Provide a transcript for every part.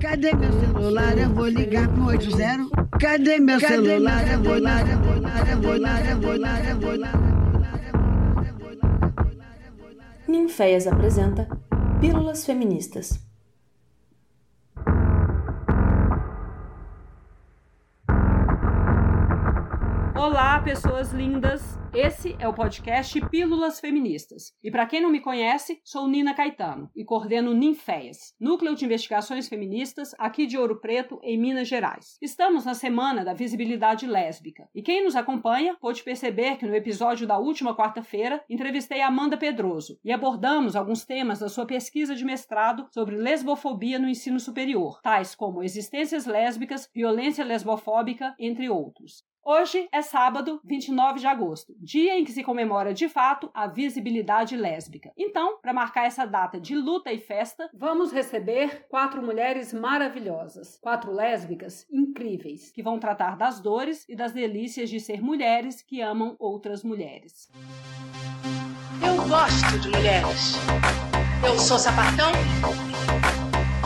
Cadê meu celular? Eu vou ligar pro 80. Cadê meu celular? Eu vou lá, eu vou lá, eu vou lá, eu vou lá, eu vou lá. Ninféias apresenta Pílulas Feministas. Olá, pessoas lindas! Esse é o podcast Pílulas Feministas. E para quem não me conhece, sou Nina Caetano e coordeno Ninféias, Núcleo de Investigações Feministas aqui de Ouro Preto, em Minas Gerais. Estamos na semana da visibilidade lésbica. E quem nos acompanha pode perceber que no episódio da última quarta-feira entrevistei Amanda Pedroso e abordamos alguns temas da sua pesquisa de mestrado sobre lesbofobia no ensino superior, tais como existências lésbicas, violência lesbofóbica, entre outros. Hoje é sábado, 29 de agosto, dia em que se comemora de fato a visibilidade lésbica. Então, para marcar essa data de luta e festa, vamos receber quatro mulheres maravilhosas, quatro lésbicas incríveis, que vão tratar das dores e das delícias de ser mulheres que amam outras mulheres. Eu gosto de mulheres. Eu sou sapatão.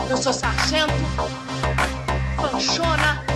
Eu sou sargento. Panchona,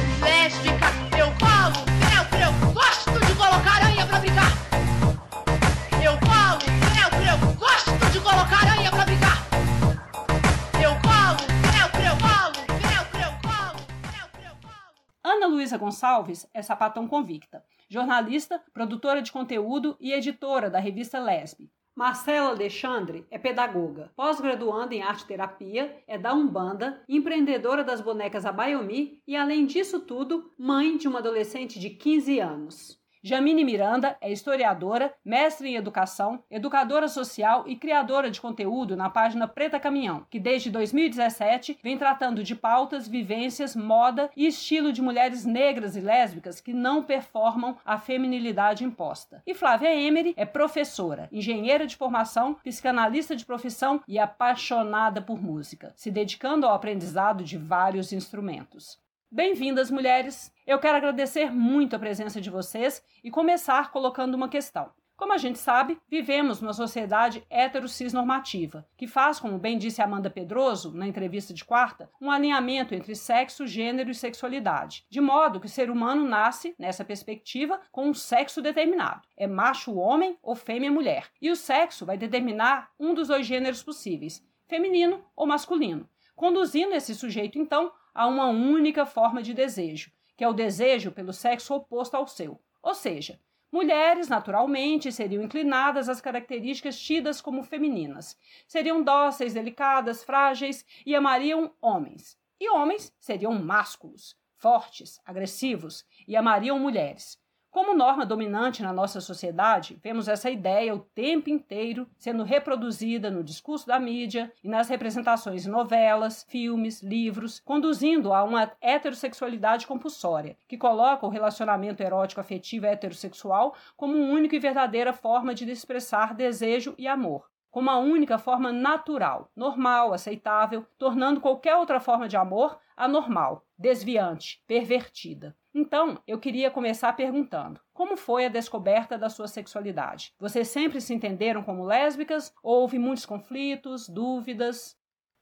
Ana Luísa Gonçalves é sapatão convicta, jornalista, produtora de conteúdo e editora da revista Lesbe. Marcela Alexandre é pedagoga, pós-graduanda em arte terapia, é da Umbanda, empreendedora das bonecas Abayomi e, além disso tudo, mãe de uma adolescente de 15 anos. Jamine Miranda é historiadora, mestre em educação, educadora social e criadora de conteúdo na página Preta Caminhão, que desde 2017 vem tratando de pautas, vivências, moda e estilo de mulheres negras e lésbicas que não performam a feminilidade imposta. E Flávia Emery é professora, engenheira de formação, psicanalista de profissão e apaixonada por música, se dedicando ao aprendizado de vários instrumentos. Bem-vindas, mulheres! Eu quero agradecer muito a presença de vocês e começar colocando uma questão. Como a gente sabe, vivemos numa sociedade heterocis-normativa, que faz, como bem disse Amanda Pedroso na entrevista de quarta, um alinhamento entre sexo, gênero e sexualidade, de modo que o ser humano nasce, nessa perspectiva, com um sexo determinado. É macho homem ou fêmea mulher. E o sexo vai determinar um dos dois gêneros possíveis, feminino ou masculino, conduzindo esse sujeito, então, a uma única forma de desejo, que é o desejo pelo sexo oposto ao seu. Ou seja, mulheres naturalmente seriam inclinadas às características tidas como femininas. Seriam dóceis, delicadas, frágeis e amariam homens. E homens seriam másculos, fortes, agressivos e amariam mulheres. Como norma dominante na nossa sociedade, vemos essa ideia o tempo inteiro sendo reproduzida no discurso da mídia e nas representações em novelas, filmes, livros, conduzindo a uma heterossexualidade compulsória, que coloca o relacionamento erótico afetivo heterossexual como única e verdadeira forma de expressar desejo e amor como a única forma natural, normal, aceitável, tornando qualquer outra forma de amor anormal, desviante, pervertida. Então, eu queria começar perguntando: como foi a descoberta da sua sexualidade? Vocês sempre se entenderam como lésbicas? Ou houve muitos conflitos, dúvidas?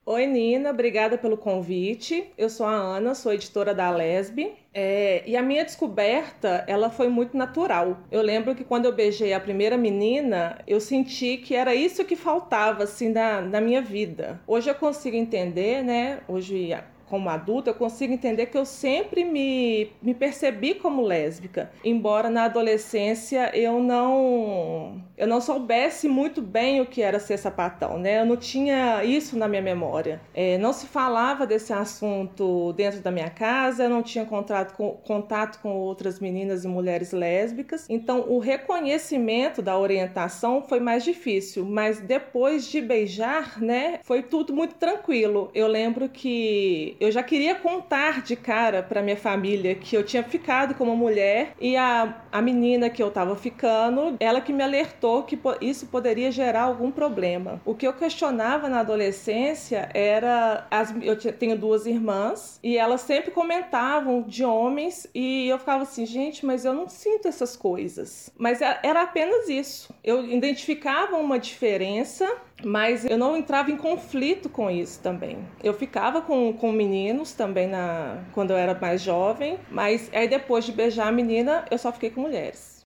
Oi, Nina, obrigada pelo convite. Eu sou a Ana, sou editora da Lesbe. É, e a minha descoberta, ela foi muito natural. Eu lembro que quando eu beijei a primeira menina, eu senti que era isso que faltava, assim, na, na minha vida. Hoje eu consigo entender, né? Hoje como adulta, eu consigo entender que eu sempre me, me percebi como lésbica, embora na adolescência eu não eu não soubesse muito bem o que era ser sapatão, né? Eu não tinha isso na minha memória. É, não se falava desse assunto dentro da minha casa, eu não tinha contato com, contato com outras meninas e mulheres lésbicas, então o reconhecimento da orientação foi mais difícil, mas depois de beijar, né, foi tudo muito tranquilo. Eu lembro que eu já queria contar de cara para minha família que eu tinha ficado com uma mulher e a, a menina que eu tava ficando, ela que me alertou que isso poderia gerar algum problema. O que eu questionava na adolescência era as, eu tenho duas irmãs e elas sempre comentavam de homens e eu ficava assim, gente, mas eu não sinto essas coisas. Mas era apenas isso. Eu identificava uma diferença Mas eu não entrava em conflito com isso também. Eu ficava com, com meninos também na, quando eu era mais jovem, mas aí depois de beijar a menina, eu só fiquei com mulheres.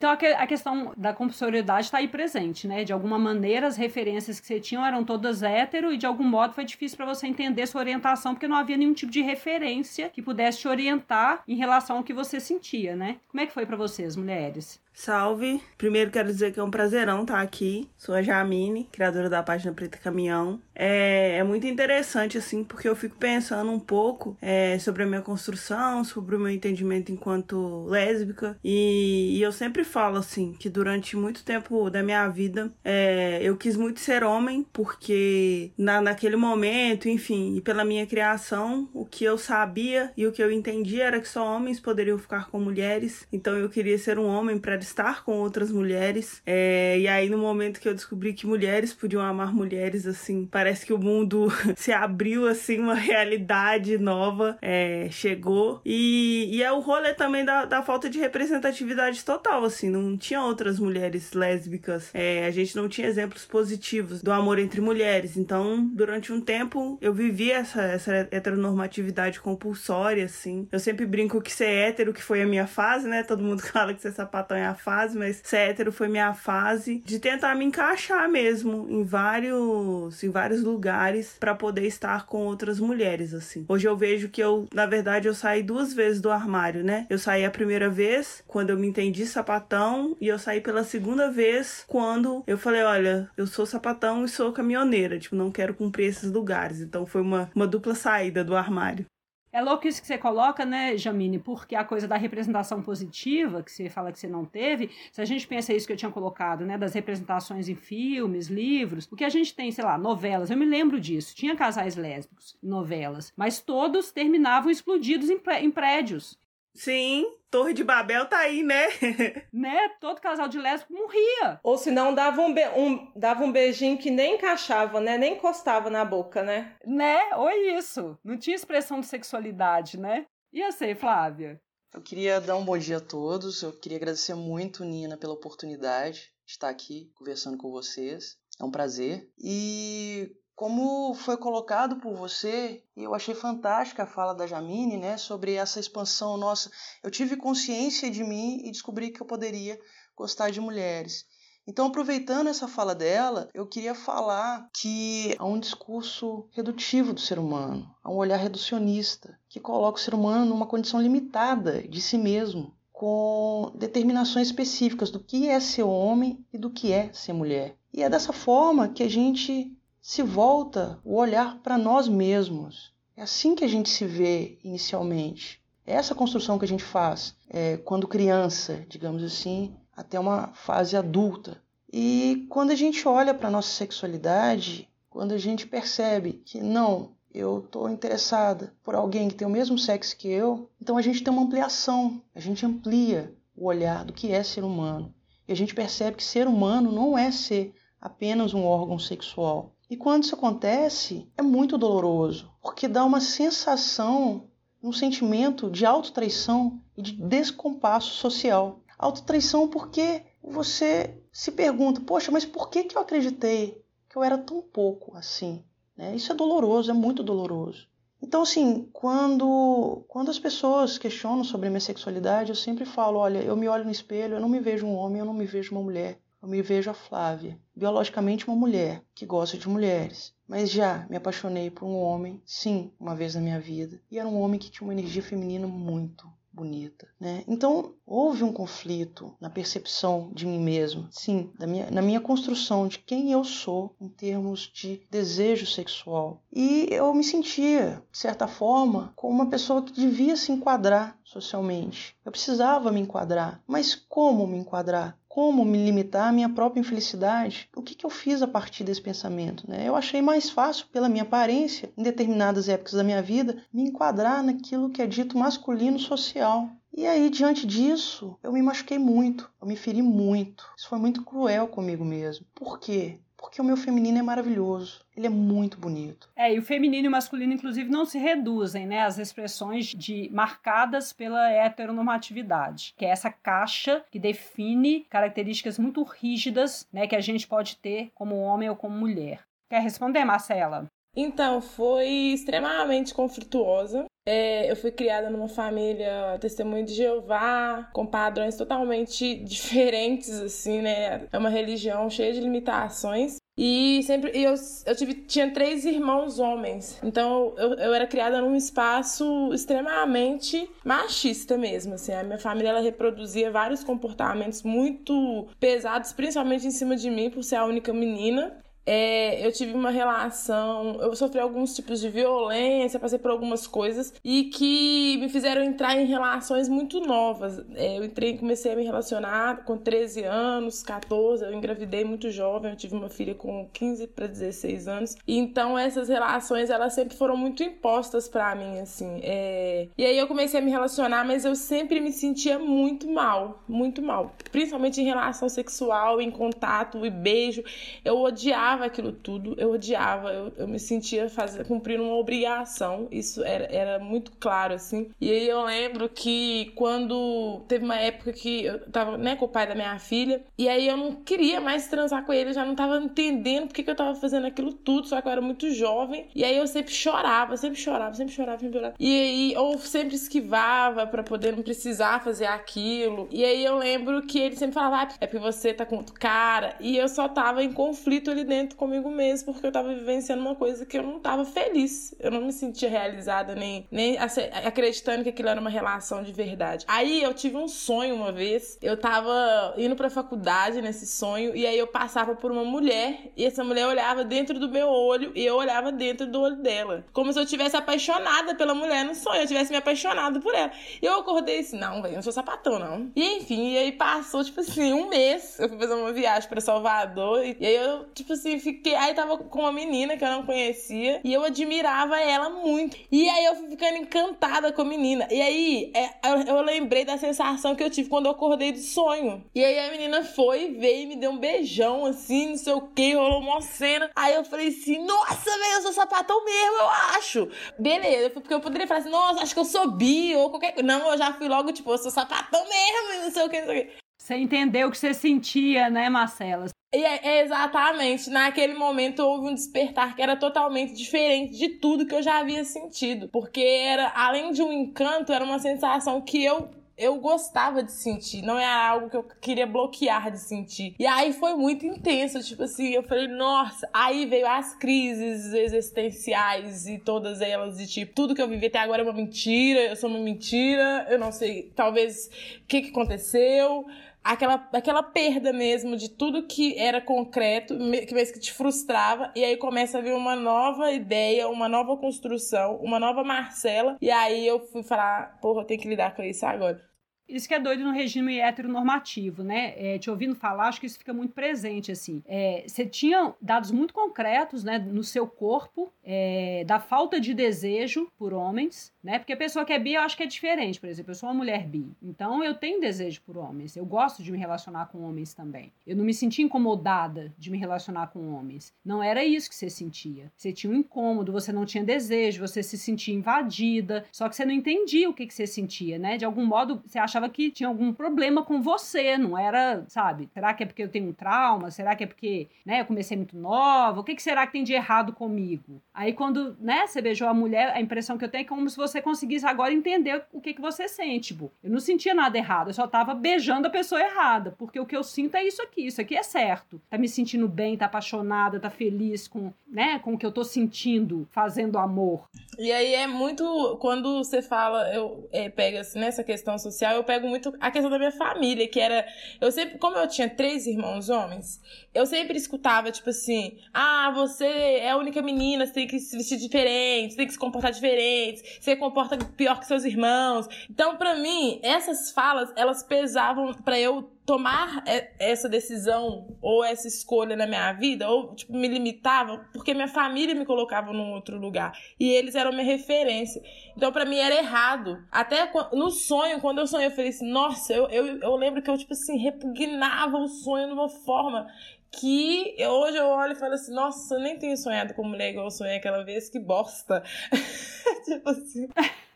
Então a questão da compulsoriedade está aí presente, né? De alguma maneira as referências que você tinha eram todas hétero e de algum modo foi difícil para você entender sua orientação porque não havia nenhum tipo de referência que pudesse te orientar em relação ao que você sentia, né? Como é que foi para vocês, mulheres? Salve! Primeiro quero dizer que é um prazerão estar aqui. Sou a Jamine, criadora da página Preta Caminhão. É, é muito interessante, assim, porque eu fico pensando um pouco é, sobre a minha construção, sobre o meu entendimento enquanto lésbica. E, e eu sempre falo, assim, que durante muito tempo da minha vida é, eu quis muito ser homem, porque na, naquele momento, enfim, e pela minha criação, o que eu sabia e o que eu entendia era que só homens poderiam ficar com mulheres. Então eu queria ser um homem para estar com outras mulheres. É, e aí, no momento que eu descobri que mulheres podiam amar mulheres, assim, parece que o mundo se abriu, assim, uma realidade nova é, chegou. E, e é o rolê também da, da falta de representatividade total, assim, não tinha outras mulheres lésbicas. É, a gente não tinha exemplos positivos do amor entre mulheres. Então, durante um tempo, eu vivi essa, essa heteronormatividade compulsória, assim. Eu sempre brinco que ser hétero, que foi a minha fase, né? Todo mundo fala que ser sapatão é a fase, mas ser hétero foi minha fase de tentar me encaixar mesmo em vários, em vários lugares para poder estar com outras mulheres, assim. Hoje eu vejo que eu, na verdade, eu saí duas vezes do armário, né? Eu saí a primeira vez quando eu me entendi sapatão e eu saí pela segunda vez quando eu falei, olha, eu sou sapatão e sou caminhoneira, tipo, não quero cumprir esses lugares. Então foi uma, uma dupla saída do armário. É louco isso que você coloca, né, Jamine? Porque a coisa da representação positiva, que você fala que você não teve, se a gente pensa isso que eu tinha colocado, né, das representações em filmes, livros, o que a gente tem, sei lá, novelas, eu me lembro disso, tinha casais lésbicos, novelas, mas todos terminavam explodidos em, em prédios. Sim, Torre de Babel tá aí, né? né? Todo casal de lésbico morria. Ou se não, dava um, um, dava um beijinho que nem encaixava, né? Nem encostava na boca, né? Né? Ou isso. Não tinha expressão de sexualidade, né? E você, Flávia? Eu queria dar um bom dia a todos. Eu queria agradecer muito, Nina, pela oportunidade de estar aqui conversando com vocês. É um prazer. E como foi colocado por você, eu achei fantástica a fala da Jamine, né, sobre essa expansão nossa. Eu tive consciência de mim e descobri que eu poderia gostar de mulheres. Então, aproveitando essa fala dela, eu queria falar que há um discurso redutivo do ser humano, há um olhar reducionista, que coloca o ser humano numa condição limitada de si mesmo, com determinações específicas do que é ser homem e do que é ser mulher. E é dessa forma que a gente se volta o olhar para nós mesmos. É assim que a gente se vê inicialmente. É essa construção que a gente faz é, quando criança, digamos assim, até uma fase adulta. E quando a gente olha para a nossa sexualidade, quando a gente percebe que não, eu estou interessada por alguém que tem o mesmo sexo que eu, então a gente tem uma ampliação, a gente amplia o olhar do que é ser humano. E a gente percebe que ser humano não é ser apenas um órgão sexual, e quando isso acontece, é muito doloroso, porque dá uma sensação, um sentimento de autotraição e de descompasso social. Autotraição porque você se pergunta: poxa, mas por que, que eu acreditei que eu era tão pouco assim? Né? Isso é doloroso, é muito doloroso. Então, assim, quando, quando as pessoas questionam sobre a minha sexualidade, eu sempre falo: olha, eu me olho no espelho, eu não me vejo um homem, eu não me vejo uma mulher eu me vejo a Flávia, biologicamente uma mulher que gosta de mulheres, mas já me apaixonei por um homem, sim, uma vez na minha vida, e era um homem que tinha uma energia feminina muito bonita, né? Então houve um conflito na percepção de mim mesmo, sim, minha, na minha construção de quem eu sou em termos de desejo sexual. E eu me sentia, de certa forma, como uma pessoa que devia se enquadrar socialmente. Eu precisava me enquadrar, mas como me enquadrar? como me limitar à minha própria infelicidade. O que, que eu fiz a partir desse pensamento? Né? Eu achei mais fácil, pela minha aparência, em determinadas épocas da minha vida, me enquadrar naquilo que é dito masculino social. E aí, diante disso, eu me machuquei muito, eu me feri muito. Isso foi muito cruel comigo mesmo. Por quê? porque o meu feminino é maravilhoso. Ele é muito bonito. É, e o feminino e o masculino, inclusive, não se reduzem, né? As expressões de marcadas pela heteronormatividade, que é essa caixa que define características muito rígidas, né? Que a gente pode ter como homem ou como mulher. Quer responder, Marcela? Então, foi extremamente conflituosa. É, eu fui criada numa família testemunho de Jeová, com padrões totalmente diferentes, assim, né? É uma religião cheia de limitações. E sempre eu, eu tive, tinha três irmãos homens. Então eu, eu era criada num espaço extremamente machista mesmo. Assim. A minha família ela reproduzia vários comportamentos muito pesados, principalmente em cima de mim, por ser a única menina. É, eu tive uma relação, eu sofri alguns tipos de violência, passei por algumas coisas e que me fizeram entrar em relações muito novas. É, eu entrei, comecei a me relacionar com 13 anos, 14, eu engravidei muito jovem, eu tive uma filha com 15 para 16 anos. Então essas relações elas sempre foram muito impostas para mim, assim. É... E aí eu comecei a me relacionar, mas eu sempre me sentia muito mal, muito mal, principalmente em relação sexual, em contato e beijo. Eu odiava odiava aquilo tudo, eu odiava, eu, eu me sentia fazer, cumprindo uma obrigação, isso era, era muito claro, assim. E aí eu lembro que quando teve uma época que eu tava, né, com o pai da minha filha, e aí eu não queria mais transar com ele, eu já não tava entendendo porque que eu tava fazendo aquilo tudo, só que eu era muito jovem, e aí eu sempre chorava, sempre chorava, sempre chorava, sempre chorava. E aí, ou sempre esquivava para poder não precisar fazer aquilo. E aí eu lembro que ele sempre falava, ah, é porque você tá com outro cara, e eu só tava em conflito ali dentro comigo mesmo, porque eu tava vivenciando uma coisa que eu não tava feliz. Eu não me sentia realizada, nem, nem acreditando que aquilo era uma relação de verdade. Aí eu tive um sonho uma vez, eu tava indo pra faculdade nesse sonho, e aí eu passava por uma mulher, e essa mulher olhava dentro do meu olho, e eu olhava dentro do olho dela. Como se eu tivesse apaixonada pela mulher no sonho, eu tivesse me apaixonado por ela. E eu acordei assim, não, velho, não sou sapatão, não. E enfim, e aí passou, tipo assim, um mês, eu fui fazer uma viagem pra Salvador, e aí eu, tipo assim, assim, fiquei. Aí tava com uma menina que eu não conhecia e eu admirava ela muito. E aí eu fui ficando encantada com a menina. E aí é, eu, eu, lembrei da sensação que eu tive quando eu acordei de sonho. E aí a menina foi, veio e me deu um beijão, assim, não sei o que, rolou uma cena. Aí eu falei assim: nossa, velho, eu sou sapatão mesmo, eu acho. Beleza, porque eu poderia falar assim: nossa, acho que eu sou bi ou qualquer coisa. Não, eu já fui logo, tipo, eu sou sapatão mesmo, não sei o que, não sei o que. Você entendeu o que você sentia, né, Marcela? E é, é, exatamente, naquele momento houve um despertar que era totalmente diferente de tudo que eu já havia sentido. Porque era, além de um encanto, era uma sensação que eu eu gostava de sentir, não era algo que eu queria bloquear de sentir. E aí foi muito intenso, tipo assim, eu falei, nossa, aí veio as crises existenciais e todas elas, de tipo, tudo que eu vivi até agora é uma mentira, eu sou uma mentira, eu não sei, talvez o que, que aconteceu aquela, aquela perda mesmo de tudo que era concreto, que mesmo que te frustrava, e aí começa a vir uma nova ideia, uma nova construção, uma nova Marcela, e aí eu fui falar, porra, eu tenho que lidar com isso agora. Isso que é doido no regime heteronormativo, né? É, te ouvindo falar, acho que isso fica muito presente, assim. É, você tinha dados muito concretos, né, no seu corpo, é, da falta de desejo por homens, né? Porque a pessoa que é bi, eu acho que é diferente. Por exemplo, eu sou uma mulher bi, então eu tenho desejo por homens. Eu gosto de me relacionar com homens também. Eu não me senti incomodada de me relacionar com homens. Não era isso que você sentia. Você tinha um incômodo, você não tinha desejo, você se sentia invadida, só que você não entendia o que, que você sentia, né? De algum modo, você achava achava que tinha algum problema com você, não era, sabe? Será que é porque eu tenho um trauma? Será que é porque, né, eu comecei muito nova? O que, que será que tem de errado comigo? Aí quando, né, você beijou a mulher, a impressão que eu tenho é como se você conseguisse agora entender o que que você sente, tipo. Eu não sentia nada errado, eu só tava beijando a pessoa errada, porque o que eu sinto é isso aqui, isso aqui é certo. Tá me sentindo bem, tá apaixonada, tá feliz com, né, com o que eu tô sentindo, fazendo amor. E aí é muito, quando você fala, eu é, pega assim, nessa questão social, eu pego muito a questão da minha família, que era. Eu sempre, como eu tinha três irmãos homens, eu sempre escutava, tipo assim: ah, você é a única menina, você tem que se vestir diferente, você tem que se comportar diferente, você comporta pior que seus irmãos. Então, para mim, essas falas, elas pesavam para eu tomar essa decisão ou essa escolha na minha vida, ou tipo, me limitava, porque minha família me colocava num outro lugar. E eles eram minha referência. Então, para mim, era errado. Até no sonho, quando eu sonhei, eu falei assim, nossa, eu, eu, eu lembro que eu, tipo assim, repugnava o sonho de uma forma que hoje eu olho e falo assim, nossa, eu nem tenho sonhado com mulher igual eu sonhei aquela vez, que bosta. tipo assim.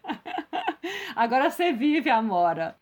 Agora você vive, Amora.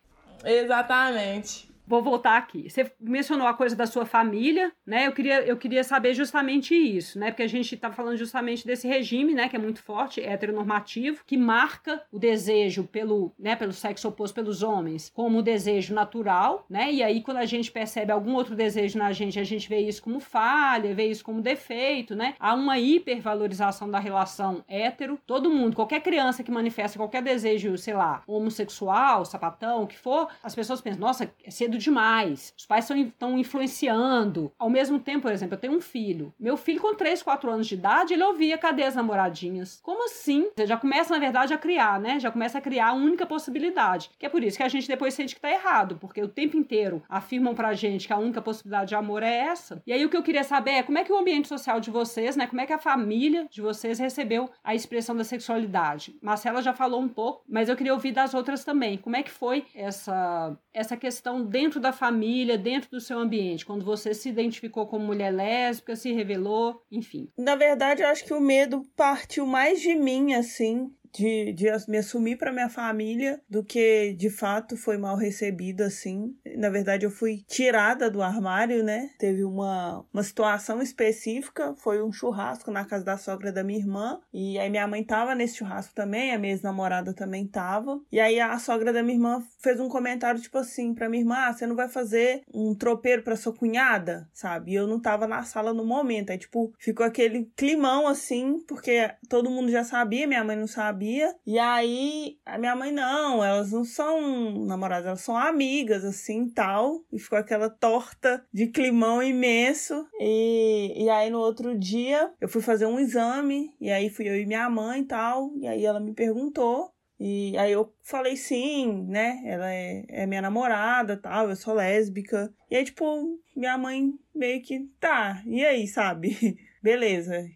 Exatamente. Vou voltar aqui. Você mencionou a coisa da sua família, né? Eu queria, eu queria saber justamente isso, né? Porque a gente está falando justamente desse regime, né? Que é muito forte, heteronormativo, que marca o desejo pelo, né? Pelo sexo oposto pelos homens como desejo natural, né? E aí quando a gente percebe algum outro desejo na gente, a gente vê isso como falha, vê isso como defeito, né? Há uma hipervalorização da relação hétero. Todo mundo, qualquer criança que manifesta qualquer desejo, sei lá, homossexual, sapatão, o que for, as pessoas pensam, nossa, é cedo demais. Os pais estão influenciando. Ao mesmo tempo, por exemplo, eu tenho um filho. Meu filho, com 3, 4 anos de idade, ele ouvia cadê as namoradinhas? Como assim? Você já começa, na verdade, a criar, né? Já começa a criar a única possibilidade. Que é por isso que a gente depois sente que tá errado, porque o tempo inteiro afirmam pra gente que a única possibilidade de amor é essa. E aí o que eu queria saber é como é que o ambiente social de vocês, né? Como é que a família de vocês recebeu a expressão da sexualidade? Marcela já falou um pouco, mas eu queria ouvir das outras também. Como é que foi essa, essa questão dentro dentro da família, dentro do seu ambiente, quando você se identificou como mulher lésbica, se revelou, enfim? Na verdade, eu acho que o medo partiu mais de mim, assim, de, de me assumir para minha família do que de fato foi mal recebida assim. Na verdade, eu fui tirada do armário, né? Teve uma, uma situação específica, foi um churrasco na casa da sogra da minha irmã, e aí minha mãe tava nesse churrasco também, a minha ex-namorada também tava. E aí a sogra da minha irmã fez um comentário tipo assim para minha irmã: ah, você não vai fazer um tropeiro para sua cunhada, sabe? E eu não tava na sala no momento. Aí, tipo, ficou aquele climão assim, porque todo mundo já sabia, minha mãe não sabia sabia. E aí, a minha mãe, não, elas não são namoradas, elas são amigas, assim, tal. E ficou aquela torta de climão imenso. E, e aí, no outro dia, eu fui fazer um exame. E aí, fui eu e minha mãe tal. E aí, ela me perguntou. E aí eu falei sim, né? Ela é, é minha namorada, tal, eu sou lésbica. E aí, tipo, minha mãe meio que, tá, e aí, sabe? Beleza.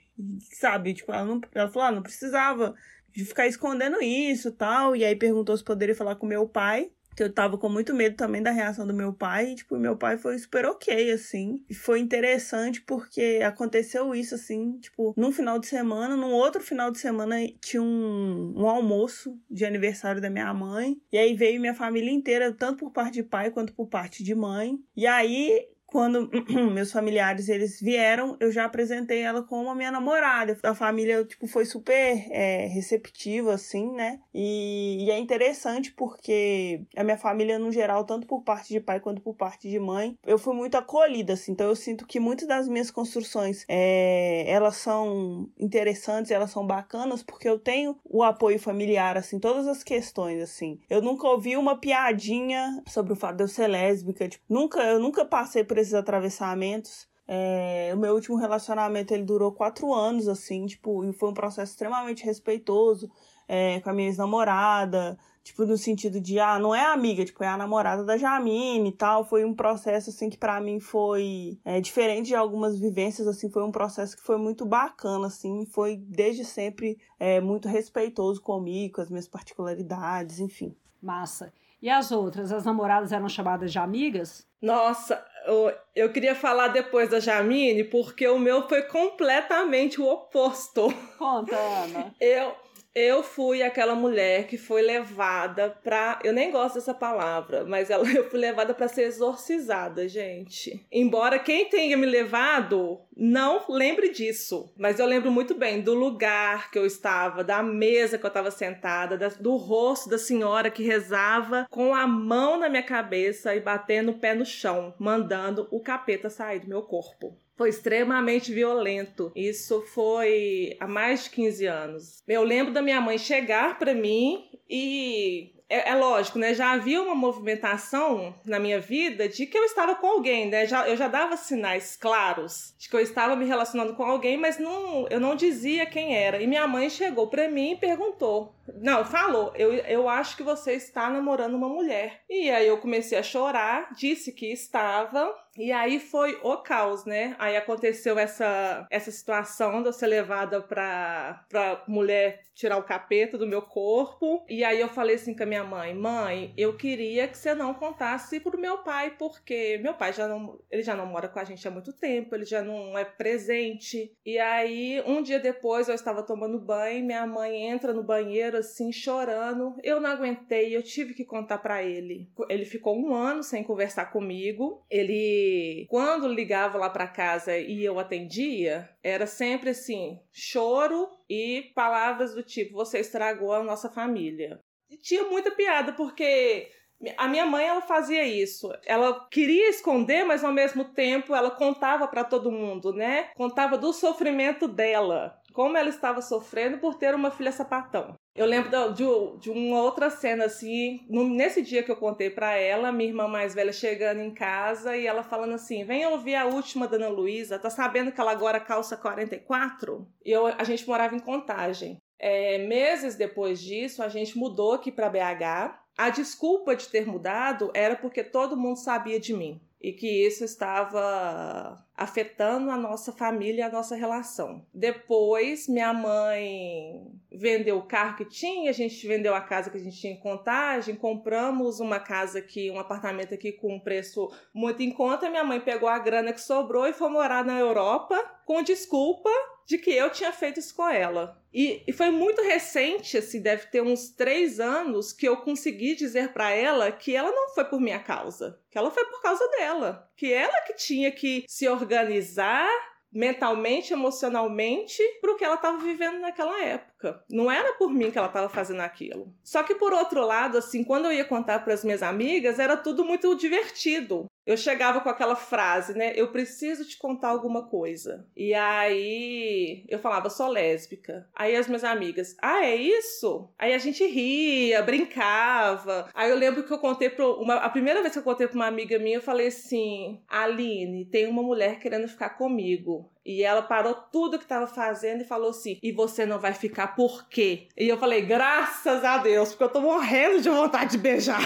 Sabe, tipo, ela, não, ela falou, ah, não precisava de ficar escondendo isso tal. E aí perguntou se poderia falar com meu pai. Que eu tava com muito medo também da reação do meu pai. E, tipo, meu pai foi super ok, assim. E foi interessante porque aconteceu isso, assim, tipo, num final de semana, num outro final de semana tinha um, um almoço de aniversário da minha mãe. E aí veio minha família inteira, tanto por parte de pai quanto por parte de mãe. E aí quando meus familiares eles vieram, eu já apresentei ela como a minha namorada. A família, tipo, foi super é, receptiva, assim, né? E, e, é interessante porque a minha família, no geral, tanto por parte de pai quanto por parte de mãe, eu fui muito acolhida, assim. Então eu sinto que muitas das minhas construções, é, elas são interessantes, elas são bacanas, porque eu tenho o apoio familiar, assim, todas as questões, assim. Eu nunca ouvi uma piadinha sobre o fato de eu ser lésbica, tipo, nunca, eu nunca passei por esses atravessamentos. É, o meu último relacionamento ele durou quatro anos, assim, tipo, e foi um processo extremamente respeitoso é, com a minha ex-namorada, tipo, no sentido de, ah, não é amiga, tipo, é a namorada da Jamine e tal. Foi um processo, assim, que para mim foi é, diferente de algumas vivências, assim, foi um processo que foi muito bacana, assim, foi desde sempre é, muito respeitoso comigo, com as minhas particularidades, enfim. Massa. E as outras, as namoradas eram chamadas de amigas? Nossa, eu, eu queria falar depois da Jamine, porque o meu foi completamente o oposto. Conta, Ana. Eu, eu fui aquela mulher que foi levada pra. Eu nem gosto dessa palavra, mas ela, eu fui levada para ser exorcizada, gente. Embora quem tenha me levado não lembre disso, mas eu lembro muito bem do lugar que eu estava, da mesa que eu estava sentada, da, do rosto da senhora que rezava com a mão na minha cabeça e batendo o pé no chão, mandando o capeta sair do meu corpo foi extremamente violento. Isso foi há mais de 15 anos. Eu lembro da minha mãe chegar para mim e é, é, lógico, né? Já havia uma movimentação na minha vida de que eu estava com alguém, né? Já, eu já dava sinais claros de que eu estava me relacionando com alguém, mas não, eu não dizia quem era. E minha mãe chegou para mim e perguntou: Não, falou, eu, eu acho que você está namorando uma mulher. E aí eu comecei a chorar, disse que estava. E aí foi o caos, né? Aí aconteceu essa, essa situação de eu ser levada pra, pra mulher tirar o capeta do meu corpo. E aí eu falei assim com a minha minha mãe: "Mãe, eu queria que você não contasse pro meu pai, porque meu pai já não, ele já não mora com a gente há muito tempo, ele já não é presente". E aí, um dia depois, eu estava tomando banho, minha mãe entra no banheiro assim chorando. Eu não aguentei, eu tive que contar para ele. Ele ficou um ano sem conversar comigo. Ele, quando ligava lá para casa e eu atendia, era sempre assim, choro e palavras do tipo: você estragou a nossa família. E tinha muita piada, porque a minha mãe ela fazia isso. Ela queria esconder, mas ao mesmo tempo ela contava para todo mundo, né? Contava do sofrimento dela, como ela estava sofrendo por ter uma filha sapatão. Eu lembro de, de uma outra cena assim, nesse dia que eu contei para ela, minha irmã mais velha chegando em casa e ela falando assim: "Vem ouvir a última da Ana Luísa, tá sabendo que ela agora calça 44?" E eu, a gente morava em Contagem. É, meses depois disso, a gente mudou aqui para BH. A desculpa de ter mudado era porque todo mundo sabia de mim e que isso estava afetando a nossa família e a nossa relação. Depois, minha mãe vendeu o carro que tinha, a gente vendeu a casa que a gente tinha em contagem, compramos uma casa aqui, um apartamento aqui com um preço muito em conta. Minha mãe pegou a grana que sobrou e foi morar na Europa com desculpa de que eu tinha feito isso com ela. E, e, foi muito recente, assim, deve ter uns três anos, que eu consegui dizer para ela que ela não foi por minha causa, que ela foi por causa dela, que ela que tinha que se organizar mentalmente, emocionalmente, para o que ela estava vivendo naquela época. Não era por mim que ela estava fazendo aquilo. Só que por outro lado, assim, quando eu ia contar para as minhas amigas, era tudo muito divertido eu chegava com aquela frase, né? Eu preciso te contar alguma coisa. E aí eu falava, sou lésbica. Aí as minhas amigas, ah, é isso? Aí a gente ria, brincava. Aí eu lembro que eu contei pra uma. A primeira vez que eu contei pra uma amiga minha, eu falei assim: Aline, tem uma mulher querendo ficar comigo. E ela parou tudo que estava fazendo e falou assim: E você não vai ficar por quê? E eu falei: Graças a Deus, porque eu tô morrendo de vontade de beijar.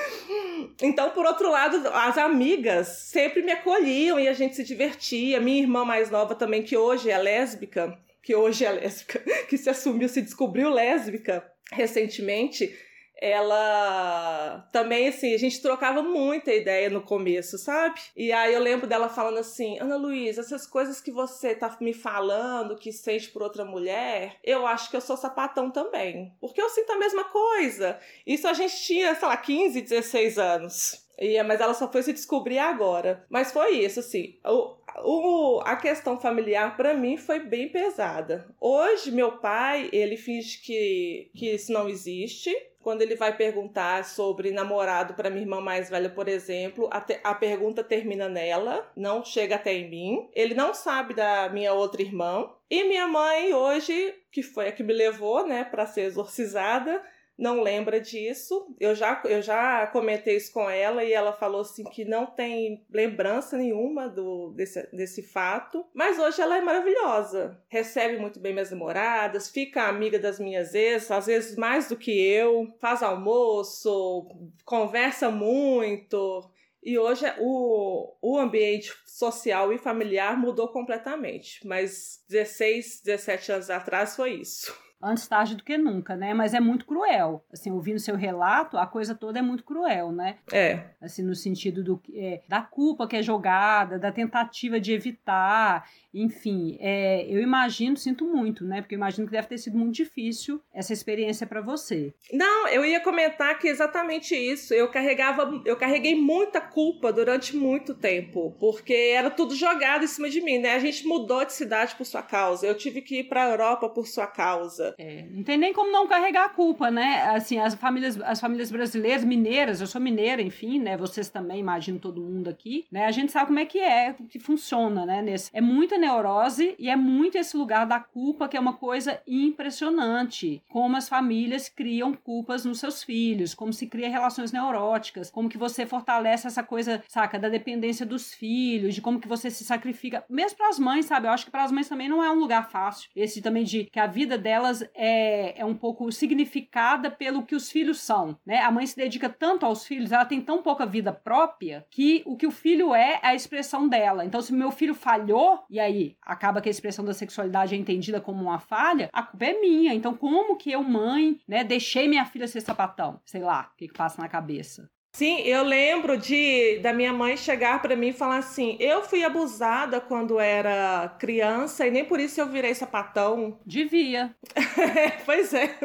então, por outro lado, as amigas sempre me acolhiam e a gente se divertia. Minha irmã mais nova também, que hoje é lésbica, que hoje é lésbica, que se assumiu, se descobriu lésbica recentemente ela também, assim, a gente trocava muita ideia no começo, sabe? E aí eu lembro dela falando assim: Ana Luísa, essas coisas que você tá me falando, que sente por outra mulher, eu acho que eu sou sapatão também. Porque eu sinto a mesma coisa. Isso a gente tinha, sei lá, 15, 16 anos. E, mas ela só foi se descobrir agora. Mas foi isso, assim. O, a questão familiar para mim foi bem pesada. Hoje meu pai ele finge que, que isso não existe quando ele vai perguntar sobre namorado para minha irmã mais velha, por exemplo, a, te, a, pergunta termina nela, não chega até em mim. Ele não sabe da minha outra irmã. E minha mãe hoje, que foi a que me levou, né, para ser exorcizada, não lembra disso. Eu já, eu já comentei isso com ela e ela falou assim que não tem lembrança nenhuma do, desse, desse fato. Mas hoje ela é maravilhosa. Recebe muito bem minhas namoradas, fica amiga das minhas ex, às vezes mais do que eu, faz almoço, conversa muito. E hoje o, o ambiente social e familiar mudou completamente. Mas 16, 17 anos atrás foi isso antes tarde do que nunca, né? Mas é muito cruel. Assim, ouvindo seu relato, a coisa toda é muito cruel, né? É. Assim, no sentido do, é, da culpa que é jogada, da tentativa de evitar, enfim. É, eu imagino, sinto muito, né? Porque eu imagino que deve ter sido muito difícil essa experiência para você. Não, eu ia comentar que exatamente isso. Eu carregava, eu carreguei muita culpa durante muito tempo, porque era tudo jogado em cima de mim, né? A gente mudou de cidade por sua causa. Eu tive que ir para a Europa por sua causa. É, não tem nem como não carregar a culpa, né? Assim, as famílias, as famílias brasileiras, mineiras, eu sou mineira, enfim, né? Vocês também, imagino todo mundo aqui, né? A gente sabe como é que é, que funciona, né? Nesse, é muita neurose e é muito esse lugar da culpa que é uma coisa impressionante. Como as famílias criam culpas nos seus filhos, como se cria relações neuróticas, como que você fortalece essa coisa, saca, da dependência dos filhos, de como que você se sacrifica, mesmo para as mães, sabe? Eu acho que para as mães também não é um lugar fácil. Esse também de que a vida delas é, é um pouco significada pelo que os filhos são, né? A mãe se dedica tanto aos filhos, ela tem tão pouca vida própria que o que o filho é é a expressão dela. Então, se meu filho falhou, e aí acaba que a expressão da sexualidade é entendida como uma falha, a culpa é minha. Então, como que eu, mãe, né, deixei minha filha ser sapatão? Sei lá, o que, que passa na cabeça. Sim, eu lembro de da minha mãe chegar para mim e falar assim: "Eu fui abusada quando era criança e nem por isso eu virei sapatão". Devia. pois é.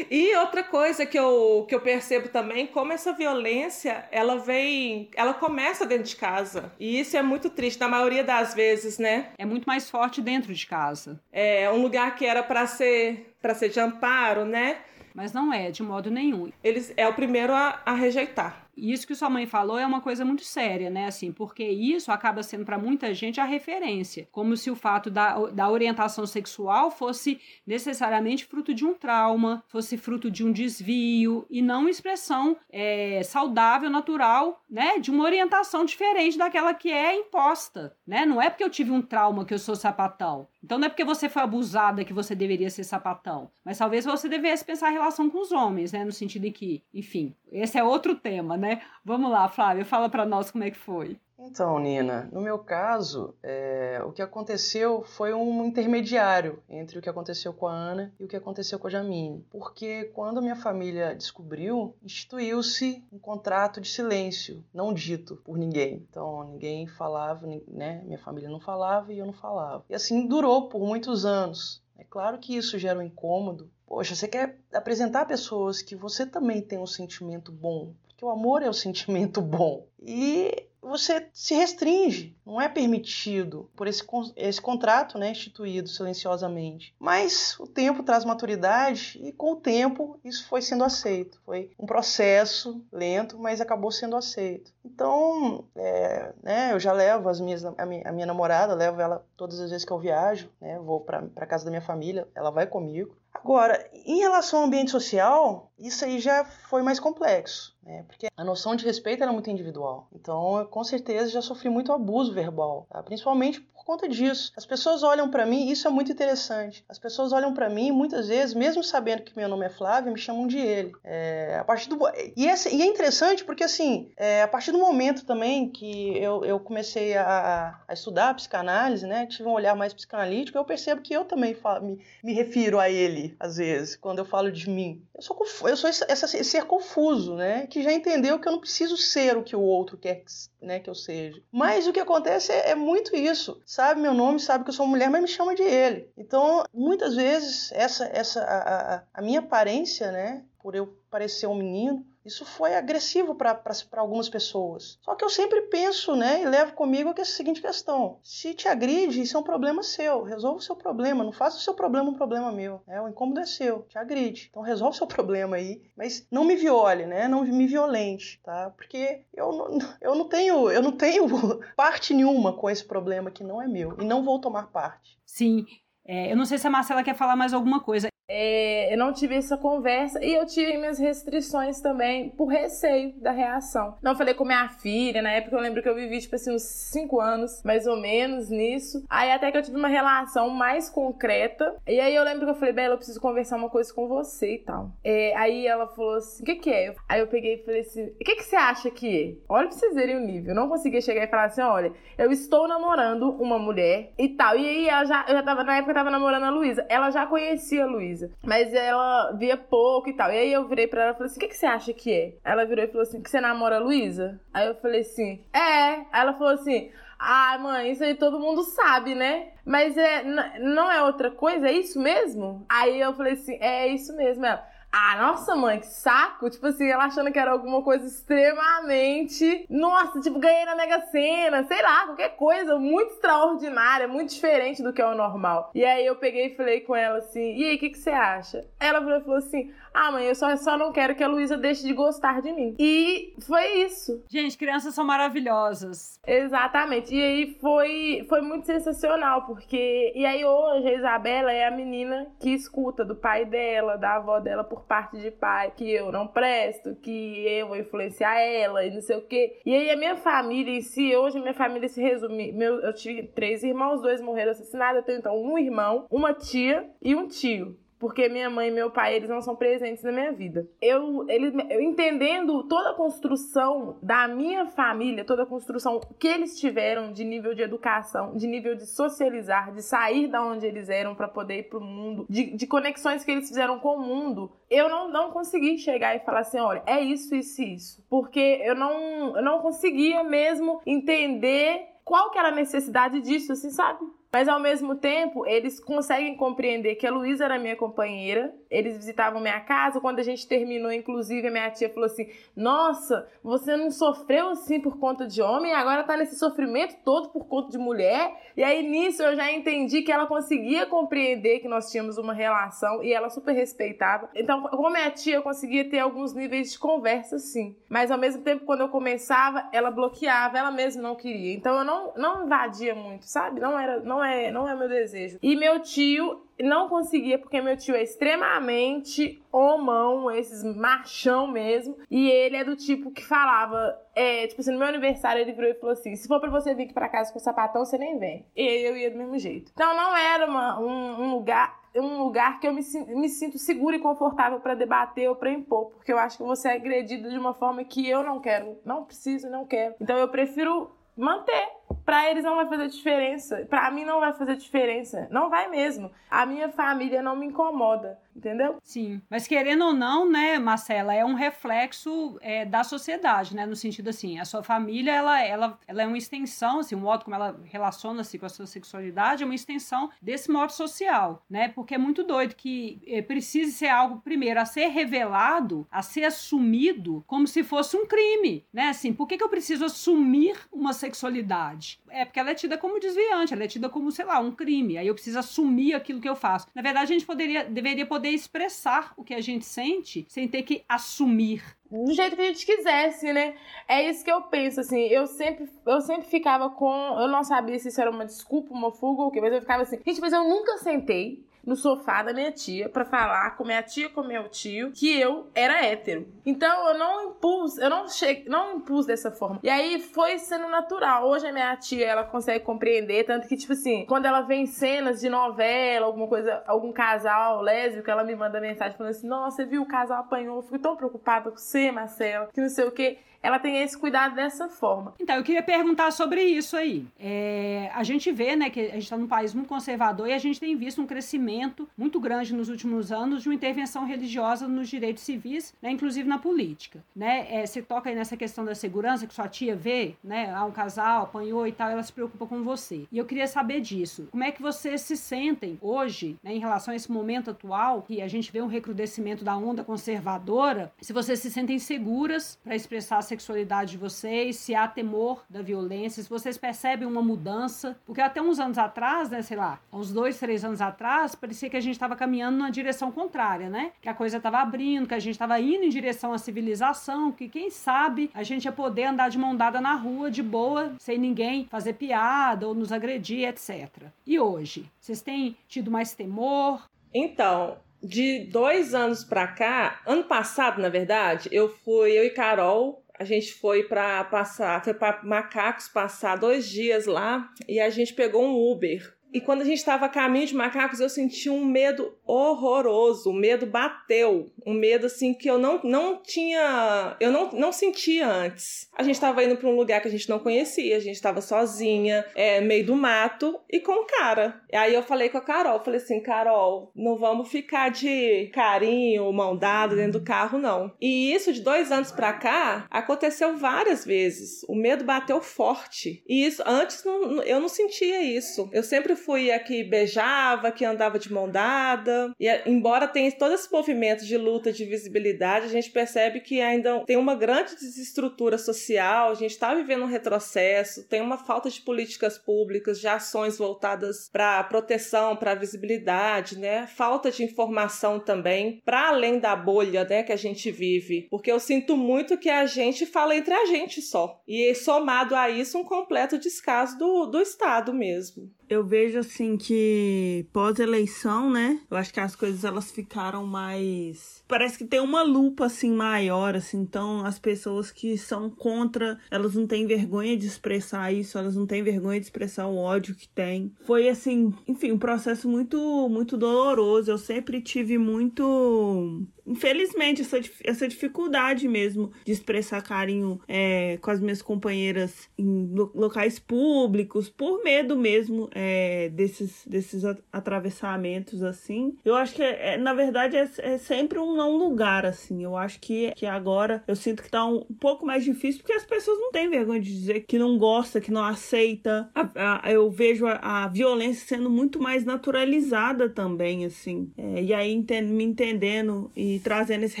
E outra coisa que eu, que eu percebo também, como essa violência, ela vem, ela começa dentro de casa. E isso é muito triste na maioria das vezes, né? É muito mais forte dentro de casa. É um lugar que era para ser para ser de amparo, né? Mas não é, de modo nenhum. Eles é o primeiro a, a rejeitar. Isso que sua mãe falou é uma coisa muito séria, né? Assim, porque isso acaba sendo para muita gente a referência, como se o fato da, da orientação sexual fosse necessariamente fruto de um trauma, fosse fruto de um desvio e não expressão é, saudável, natural, né? De uma orientação diferente daquela que é imposta, né? Não é porque eu tive um trauma que eu sou sapatão. Então não é porque você foi abusada que você deveria ser sapatão, mas talvez você devesse pensar a relação com os homens, né? No sentido de que, enfim, esse é outro tema, né? Vamos lá, Flávia, fala para nós como é que foi. Então, Nina, no meu caso, é, o que aconteceu foi um intermediário entre o que aconteceu com a Ana e o que aconteceu com a Jamine. Porque quando a minha família descobriu, instituiu-se um contrato de silêncio, não dito por ninguém. Então, ninguém falava, né? Minha família não falava e eu não falava. E assim durou por muitos anos. É claro que isso gera um incômodo. Poxa, você quer apresentar pessoas que você também tem um sentimento bom, porque o amor é o sentimento bom. E você se restringe, não é permitido por esse, esse contrato né, instituído silenciosamente. Mas o tempo traz maturidade e com o tempo isso foi sendo aceito. Foi um processo lento, mas acabou sendo aceito. Então, é, né, eu já levo as minhas, a, minha, a minha namorada, levo ela todas as vezes que eu viajo, né, vou para casa da minha família, ela vai comigo. Agora, em relação ao ambiente social, isso aí já foi mais complexo, né? Porque a noção de respeito era muito individual. Então, eu, com certeza, já sofri muito abuso verbal, tá? principalmente conta disso. As pessoas olham para mim, isso é muito interessante. As pessoas olham para mim, muitas vezes, mesmo sabendo que meu nome é Flávio, me chamam de ele. É, a partir do e é, e é interessante porque assim, é, a partir do momento também que eu, eu comecei a, a estudar a psicanálise, né, tive um olhar mais psicanalítico, eu percebo que eu também falo, me, me refiro a ele às vezes quando eu falo de mim. Eu sou eu sou esse, esse ser confuso, né, que já entendeu que eu não preciso ser o que o outro quer né, que eu seja. Mas o que acontece é, é muito isso sabe meu nome, sabe que eu sou mulher, mas me chama de ele. Então, muitas vezes, essa, essa a, a, a minha aparência, né, por eu parecer um menino, isso foi agressivo para algumas pessoas. Só que eu sempre penso, né, e levo comigo a seguinte questão: se te agride, isso é um problema seu. Resolva o seu problema, não faça o seu problema um problema meu. Né? O incômodo é seu, te agride. Então resolve o seu problema aí, mas não me viole, né? Não me violente, tá? Porque eu não, eu não tenho, eu não tenho parte nenhuma com esse problema que não é meu e não vou tomar parte. Sim, é, eu não sei se a Marcela quer falar mais alguma coisa. É, eu não tive essa conversa e eu tive minhas restrições também por receio da reação. Não falei com minha filha, na época eu lembro que eu vivi, tipo assim, uns 5 anos, mais ou menos, nisso. Aí até que eu tive uma relação mais concreta. E aí eu lembro que eu falei, Bela, eu preciso conversar uma coisa com você e tal. É, aí ela falou assim: o que, que é? Aí eu peguei e falei assim: o que, que você acha que é? Olha pra vocês verem o nível. Eu não conseguia chegar e falar assim: olha, eu estou namorando uma mulher e tal. E aí ela já, eu já tava, na época eu tava namorando a Luísa. Ela já conhecia a Luísa. Mas ela via pouco e tal. E aí eu virei pra ela e falei assim: o que, que você acha que é? Ela virou e falou assim: que você namora a Luísa? Aí eu falei assim: é. Aí ela falou assim. Ah, mãe, isso aí todo mundo sabe, né? Mas é, não é outra coisa? É isso mesmo? Aí eu falei assim: é isso mesmo. Ela, ah, nossa, mãe, que saco. Tipo assim, ela achando que era alguma coisa extremamente. Nossa, tipo, ganhei na Mega Sena, sei lá, qualquer coisa muito extraordinária, muito diferente do que é o normal. E aí eu peguei e falei com ela assim: e aí, o que, que você acha? Ela falou assim: ah, mãe, eu só, só não quero que a Luísa deixe de gostar de mim. E foi isso. Gente, crianças são maravilhosas. Exatamente. E aí foi, foi muito sensacional, porque. E aí hoje a Isabela é a menina que escuta do pai dela, da avó dela por parte de pai, que eu não presto, que eu vou influenciar ela e não sei o quê. E aí a minha família em si, hoje minha família se resume. Meu, eu tive três irmãos, dois morreram assassinados. Eu tenho então um irmão, uma tia e um tio. Porque minha mãe e meu pai, eles não são presentes na minha vida. Eu, ele, eu entendendo toda a construção da minha família, toda a construção que eles tiveram de nível de educação, de nível de socializar, de sair da onde eles eram para poder ir pro mundo, de, de conexões que eles fizeram com o mundo, eu não, não consegui chegar e falar assim, olha, é isso, isso e isso. Porque eu não, eu não conseguia mesmo entender qual que era a necessidade disso, assim, sabe? Mas ao mesmo tempo, eles conseguem compreender que a Luísa era minha companheira, eles visitavam minha casa. Quando a gente terminou, inclusive, a minha tia falou assim: Nossa, você não sofreu assim por conta de homem, agora tá nesse sofrimento todo por conta de mulher. E aí nisso eu já entendi que ela conseguia compreender que nós tínhamos uma relação e ela super respeitava. Então, com minha tia, eu conseguia ter alguns níveis de conversa, sim. Mas ao mesmo tempo, quando eu começava, ela bloqueava, ela mesma não queria. Então eu não, não invadia muito, sabe? Não era. Não não é, não é meu desejo. E meu tio não conseguia, porque meu tio é extremamente homão, esses machão mesmo. E ele é do tipo que falava, é, tipo assim, no meu aniversário ele virou e falou assim: se for pra você vir aqui pra casa com sapatão, você nem vem. E eu ia do mesmo jeito. Então não era uma, um, um lugar um lugar que eu me, me sinto segura e confortável para debater ou para impor, porque eu acho que você é agredido de uma forma que eu não quero, não preciso, não quero. Então eu prefiro manter. Para eles não vai fazer diferença. Para mim não vai fazer diferença. Não vai mesmo. A minha família não me incomoda entendeu? Sim, mas querendo ou não, né, Marcela, é um reflexo é, da sociedade, né, no sentido assim, a sua família, ela, ela, ela é uma extensão, assim, o modo como ela relaciona-se com a sua sexualidade é uma extensão desse modo social, né, porque é muito doido que é, precise ser algo, primeiro, a ser revelado, a ser assumido como se fosse um crime, né, assim, por que, que eu preciso assumir uma sexualidade? É porque ela é tida como desviante, ela é tida como, sei lá, um crime, aí eu preciso assumir aquilo que eu faço. Na verdade, a gente poderia, deveria poder poder expressar o que a gente sente sem ter que assumir do jeito que a gente quisesse, né? É isso que eu penso, assim. Eu sempre, eu sempre ficava com. Eu não sabia se isso era uma desculpa, uma fuga ou o quê, mas eu ficava assim. Gente, mas eu nunca sentei no sofá da minha tia para falar com minha tia com meu tio que eu era hétero. Então eu não impus, eu não cheguei, não impus dessa forma. E aí foi sendo natural. Hoje a minha tia, ela consegue compreender, tanto que tipo assim, quando ela vê cenas de novela, alguma coisa, algum casal lésbico, ela me manda mensagem falando assim: "Nossa, você viu o casal apanhou, eu fico tão preocupada com você, Marcela, que não sei o quê" ela tem esse cuidado dessa forma. Então, eu queria perguntar sobre isso aí. É, a gente vê, né, que a gente está num país muito conservador e a gente tem visto um crescimento muito grande nos últimos anos de uma intervenção religiosa nos direitos civis, né, inclusive na política. Né? É, você toca aí nessa questão da segurança que sua tia vê, né, ah, um casal apanhou e tal, ela se preocupa com você. E eu queria saber disso. Como é que vocês se sentem hoje, né, em relação a esse momento atual, que a gente vê um recrudescimento da onda conservadora, se vocês se sentem seguras para expressar sexualidade de vocês, se há temor da violência, se vocês percebem uma mudança. Porque até uns anos atrás, né, sei lá, uns dois, três anos atrás, parecia que a gente estava caminhando na direção contrária, né? Que a coisa estava abrindo, que a gente estava indo em direção à civilização, que quem sabe a gente ia poder andar de mão dada na rua, de boa, sem ninguém fazer piada ou nos agredir, etc. E hoje? Vocês têm tido mais temor? Então, de dois anos pra cá, ano passado, na verdade, eu fui, eu e Carol, a gente foi para passar, foi para Macacos passar dois dias lá e a gente pegou um Uber e quando a gente estava a caminho de macacos, eu senti um medo horroroso. O medo bateu. Um medo assim que eu não, não tinha. Eu não, não sentia antes. A gente estava indo para um lugar que a gente não conhecia, a gente estava sozinha, é, meio do mato e com cara. E aí eu falei com a Carol: falei assim, Carol, não vamos ficar de carinho, mão dada dentro do carro, não. E isso de dois anos para cá aconteceu várias vezes. O medo bateu forte. E isso, antes não, eu não sentia isso. Eu sempre fui a que beijava, que andava de mão dada. E embora tenha todo esse movimento de luta de visibilidade, a gente percebe que ainda tem uma grande desestrutura social, a gente está vivendo um retrocesso, tem uma falta de políticas públicas, de ações voltadas para proteção, para visibilidade, né? Falta de informação também, para além da bolha, né, que a gente vive. Porque eu sinto muito que a gente fala entre a gente só. E somado a isso, um completo descaso do, do Estado mesmo. Eu vejo assim que pós-eleição, né? Eu acho que as coisas elas ficaram mais. Parece que tem uma lupa assim maior, assim. Então as pessoas que são contra, elas não têm vergonha de expressar isso, elas não têm vergonha de expressar o ódio que tem. Foi assim, enfim, um processo muito, muito doloroso. Eu sempre tive muito infelizmente, essa, essa dificuldade mesmo de expressar carinho é, com as minhas companheiras em locais públicos, por medo mesmo é, desses, desses atravessamentos, assim. Eu acho que, é, na verdade, é, é, sempre um não lugar, assim. Eu acho que, que agora eu sinto que tá um, um, pouco mais difícil, porque as pessoas não têm vergonha de dizer que não gosta, que não aceita. A, a, eu vejo a, a, violência sendo muito mais naturalizada também, assim. É, e aí, entendo, me entendendo e trazendo esse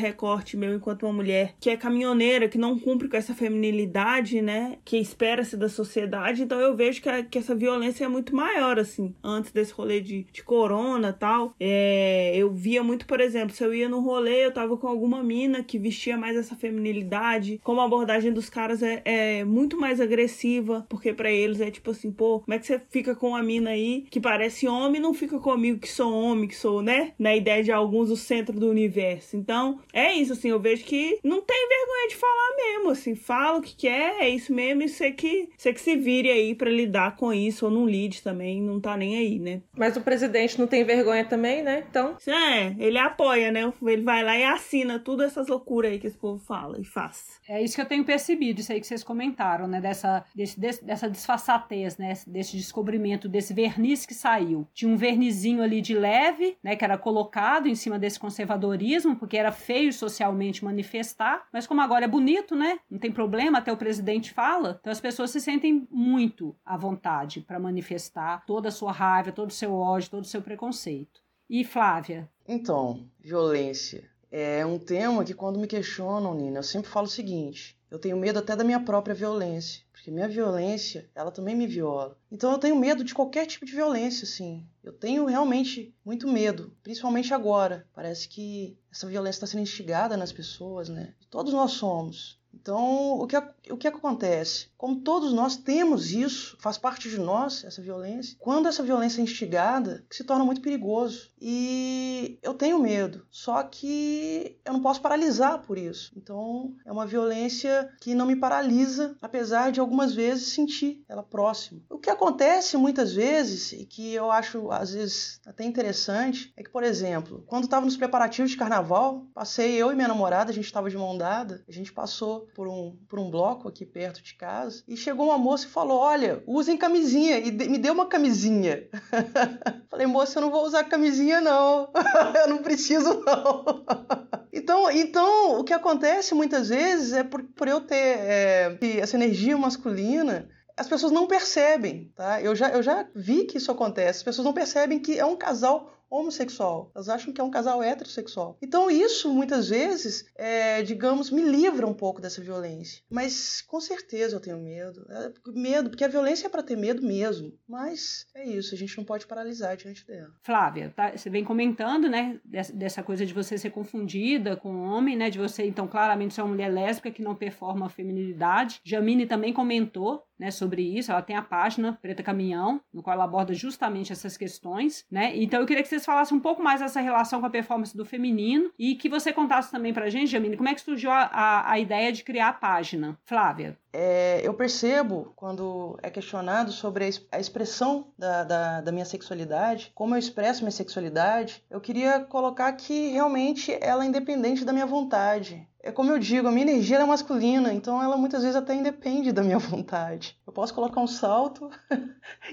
recorte meu enquanto uma mulher que é caminhoneira, que não cumpre com essa feminilidade, né? Que espera-se da sociedade. Então eu vejo que, que essa violência é muito maior, assim. Antes desse rolê de, de corona tal. É, eu via muito, por exemplo, se eu ia no rolê, eu tava com alguma mina que vestia mais essa feminilidade. Como a abordagem dos caras é, é muito mais agressiva, porque para eles é tipo assim, pô, como é que você fica com uma mina aí que parece homem não fica comigo que sou homem, que sou, né? Na ideia de alguns o centro do universo. Então, é isso, assim, eu vejo que não tem vergonha de falar mesmo, assim, fala o que quer, é isso mesmo, e você que, você que se vire aí para lidar com isso, ou não lide também, não tá nem aí, né? Mas o presidente não tem vergonha também, né? Então. É, ele apoia, né? Ele vai lá e assina tudo essas loucuras aí que esse povo fala e faz. É isso que eu tenho percebido, isso aí que vocês comentaram, né? Dessa, desse, desse, dessa disfarçatez, né? Desse descobrimento, desse verniz que saiu. Tinha um vernizinho ali de leve, né? Que era colocado em cima desse conservadorismo, porque era feio socialmente manifestar, mas como agora é bonito, né? Não tem problema, até o presidente fala. Então as pessoas se sentem muito à vontade para manifestar toda a sua raiva, todo o seu ódio, todo o seu preconceito. E Flávia? Então, violência é um tema que quando me questionam, Nina, eu sempre falo o seguinte: eu tenho medo até da minha própria violência, porque minha violência, ela também me viola. Então eu tenho medo de qualquer tipo de violência, assim. Eu tenho realmente muito medo, principalmente agora. Parece que essa violência está sendo instigada nas pessoas, né? Todos nós somos. Então, o que, o que acontece? Como todos nós temos isso, faz parte de nós essa violência, quando essa violência é instigada, se torna muito perigoso. E eu tenho medo, só que eu não posso paralisar por isso. Então, é uma violência que não me paralisa, apesar de algumas vezes sentir ela próxima. O que acontece muitas vezes, e que eu acho às vezes até interessante, é que, por exemplo, quando estava nos preparativos de carnaval, passei eu e minha namorada, a gente estava de mão dada, a gente passou por um, por um bloco aqui perto de casa e chegou uma moça e falou: Olha, usem camisinha. E me deu uma camisinha. Falei, moça, eu não vou usar camisinha, não. eu não preciso, não. então, então, o que acontece muitas vezes é por, por eu ter é, essa energia masculina as pessoas não percebem, tá? Eu já, eu já vi que isso acontece. As pessoas não percebem que é um casal homossexual. Elas acham que é um casal heterossexual. Então isso muitas vezes, é, digamos, me livra um pouco dessa violência. Mas com certeza eu tenho medo. É, medo, porque a violência é para ter medo mesmo. Mas é isso, a gente não pode paralisar diante dela. Flávia, tá, você vem comentando, né, dessa coisa de você ser confundida com homem, né, de você então claramente ser uma mulher lésbica que não performa a feminilidade. Jamine também comentou né, sobre isso. Ela tem a página Preta Caminhão, no qual ela aborda justamente essas questões, né? Então eu queria que vocês falassem um pouco mais dessa relação com a performance do feminino e que você contasse também pra gente, Jamine, como é que surgiu a, a, a ideia de criar a página. Flávia. É, eu percebo, quando é questionado sobre a expressão da, da, da, minha sexualidade, como eu expresso minha sexualidade, eu queria colocar que realmente ela é independente da minha vontade. É como eu digo, a minha energia é masculina, então ela muitas vezes até independe da minha vontade. Eu posso colocar um salto,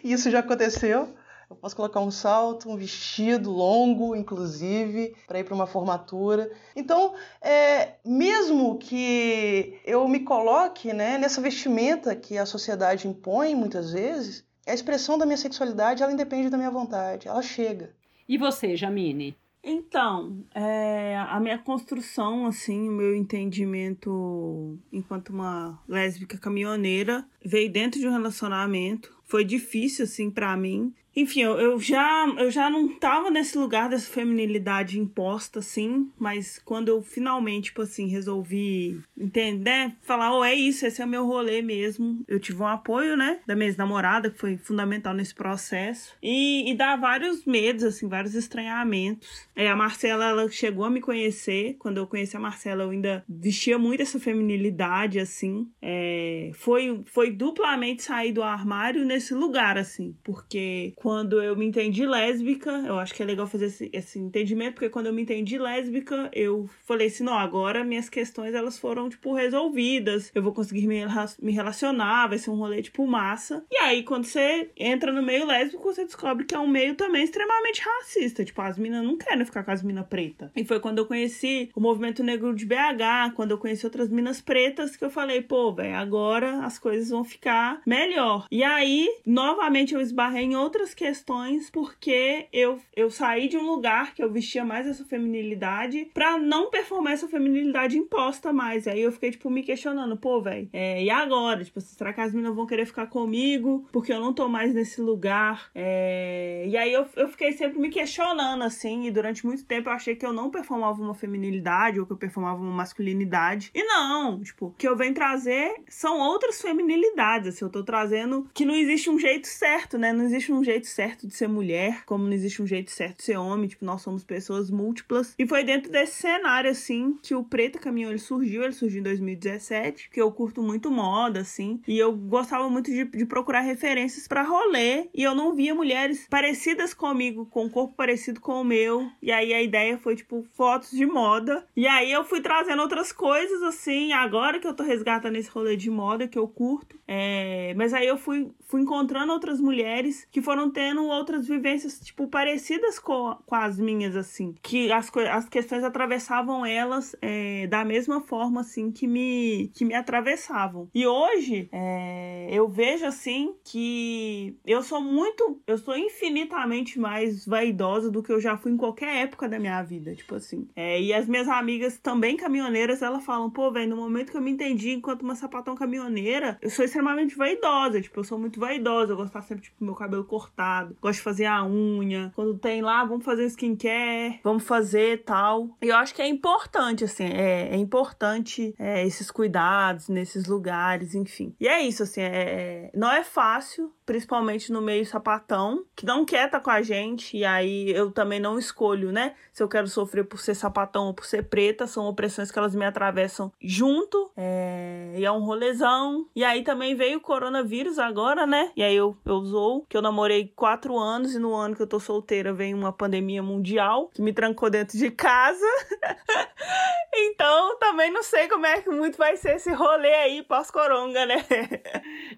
e isso já aconteceu. Eu posso colocar um salto, um vestido longo, inclusive, para ir para uma formatura. Então, é, mesmo que eu me coloque né, nessa vestimenta que a sociedade impõe muitas vezes, a expressão da minha sexualidade ela independe da minha vontade, ela chega. E você, Jamine? Então, é, a minha construção, assim, o meu entendimento enquanto uma lésbica caminhoneira veio dentro de um relacionamento. Foi difícil, assim, para mim enfim, eu, eu, já, eu já não tava nesse lugar dessa feminilidade imposta, assim, mas quando eu finalmente, tipo assim, resolvi entender, falar, oh, é isso, esse é o meu rolê mesmo. Eu tive um apoio, né, da minha ex-namorada, que foi fundamental nesse processo. E, e dá vários medos, assim, vários estranhamentos. É, a Marcela, ela chegou a me conhecer. Quando eu conheci a Marcela, eu ainda vestia muito essa feminilidade, assim. É, foi, foi duplamente sair do armário nesse lugar, assim, porque quando eu me entendi lésbica, eu acho que é legal fazer esse, esse entendimento, porque quando eu me entendi lésbica, eu falei assim, não, agora minhas questões elas foram, tipo, resolvidas, eu vou conseguir me, me relacionar, vai ser um rolê, tipo, massa. E aí, quando você entra no meio lésbico, você descobre que é um meio também extremamente racista, tipo, as minas não querem ficar com as minas pretas. E foi quando eu conheci o movimento negro de BH, quando eu conheci outras minas pretas, que eu falei, pô, velho, agora as coisas vão ficar melhor. E aí, novamente, eu esbarrei em outras questões porque eu, eu saí de um lugar que eu vestia mais essa feminilidade pra não performar essa feminilidade imposta mais. E aí eu fiquei, tipo, me questionando, pô, velho, é, e agora? Tipo, será que as meninas vão querer ficar comigo porque eu não tô mais nesse lugar? É... E aí eu, eu fiquei sempre me questionando, assim, e durante muito tempo eu achei que eu não performava uma feminilidade ou que eu performava uma masculinidade. E não, tipo, o que eu venho trazer são outras feminilidades, assim, eu tô trazendo que não existe um jeito certo, né? Não existe um jeito certo de ser mulher, como não existe um jeito certo de ser homem, tipo, nós somos pessoas múltiplas. E foi dentro desse cenário, assim, que o Preta Caminhão ele surgiu, ele surgiu em 2017, que eu curto muito moda, assim, e eu gostava muito de, de procurar referências para rolê, e eu não via mulheres parecidas comigo, com um corpo parecido com o meu, e aí a ideia foi, tipo, fotos de moda, e aí eu fui trazendo outras coisas, assim, agora que eu tô resgatando esse rolê de moda que eu curto, é... mas aí eu fui, fui encontrando outras mulheres que foram tendo outras vivências, tipo, parecidas com, com as minhas, assim. Que as, as questões atravessavam elas é, da mesma forma, assim, que me, que me atravessavam. E hoje, é, eu vejo, assim, que eu sou muito, eu sou infinitamente mais vaidosa do que eu já fui em qualquer época da minha vida, tipo assim. É, e as minhas amigas também caminhoneiras, elas falam, pô, velho, no momento que eu me entendi enquanto uma sapatão caminhoneira, eu sou extremamente vaidosa, tipo, eu sou muito vaidosa, eu estar sempre, tipo, meu cabelo cortado, gosto de fazer a unha. Quando tem lá, vamos fazer skincare, vamos fazer tal. E eu acho que é importante, assim, é, é importante é, esses cuidados nesses lugares, enfim. E é isso, assim, é, é não é fácil, principalmente no meio sapatão, que não quer estar tá com a gente, e aí eu também não escolho, né? Se eu quero sofrer por ser sapatão ou por ser preta, são opressões que elas me atravessam junto, é... e é um rolezão. E aí também veio o coronavírus agora, né? E aí eu, eu usou, que eu namorei quatro anos, e no ano que eu tô solteira veio uma pandemia mundial, que me trancou dentro de casa. então também não sei como é que muito vai ser esse rolê aí pós-coronga, né?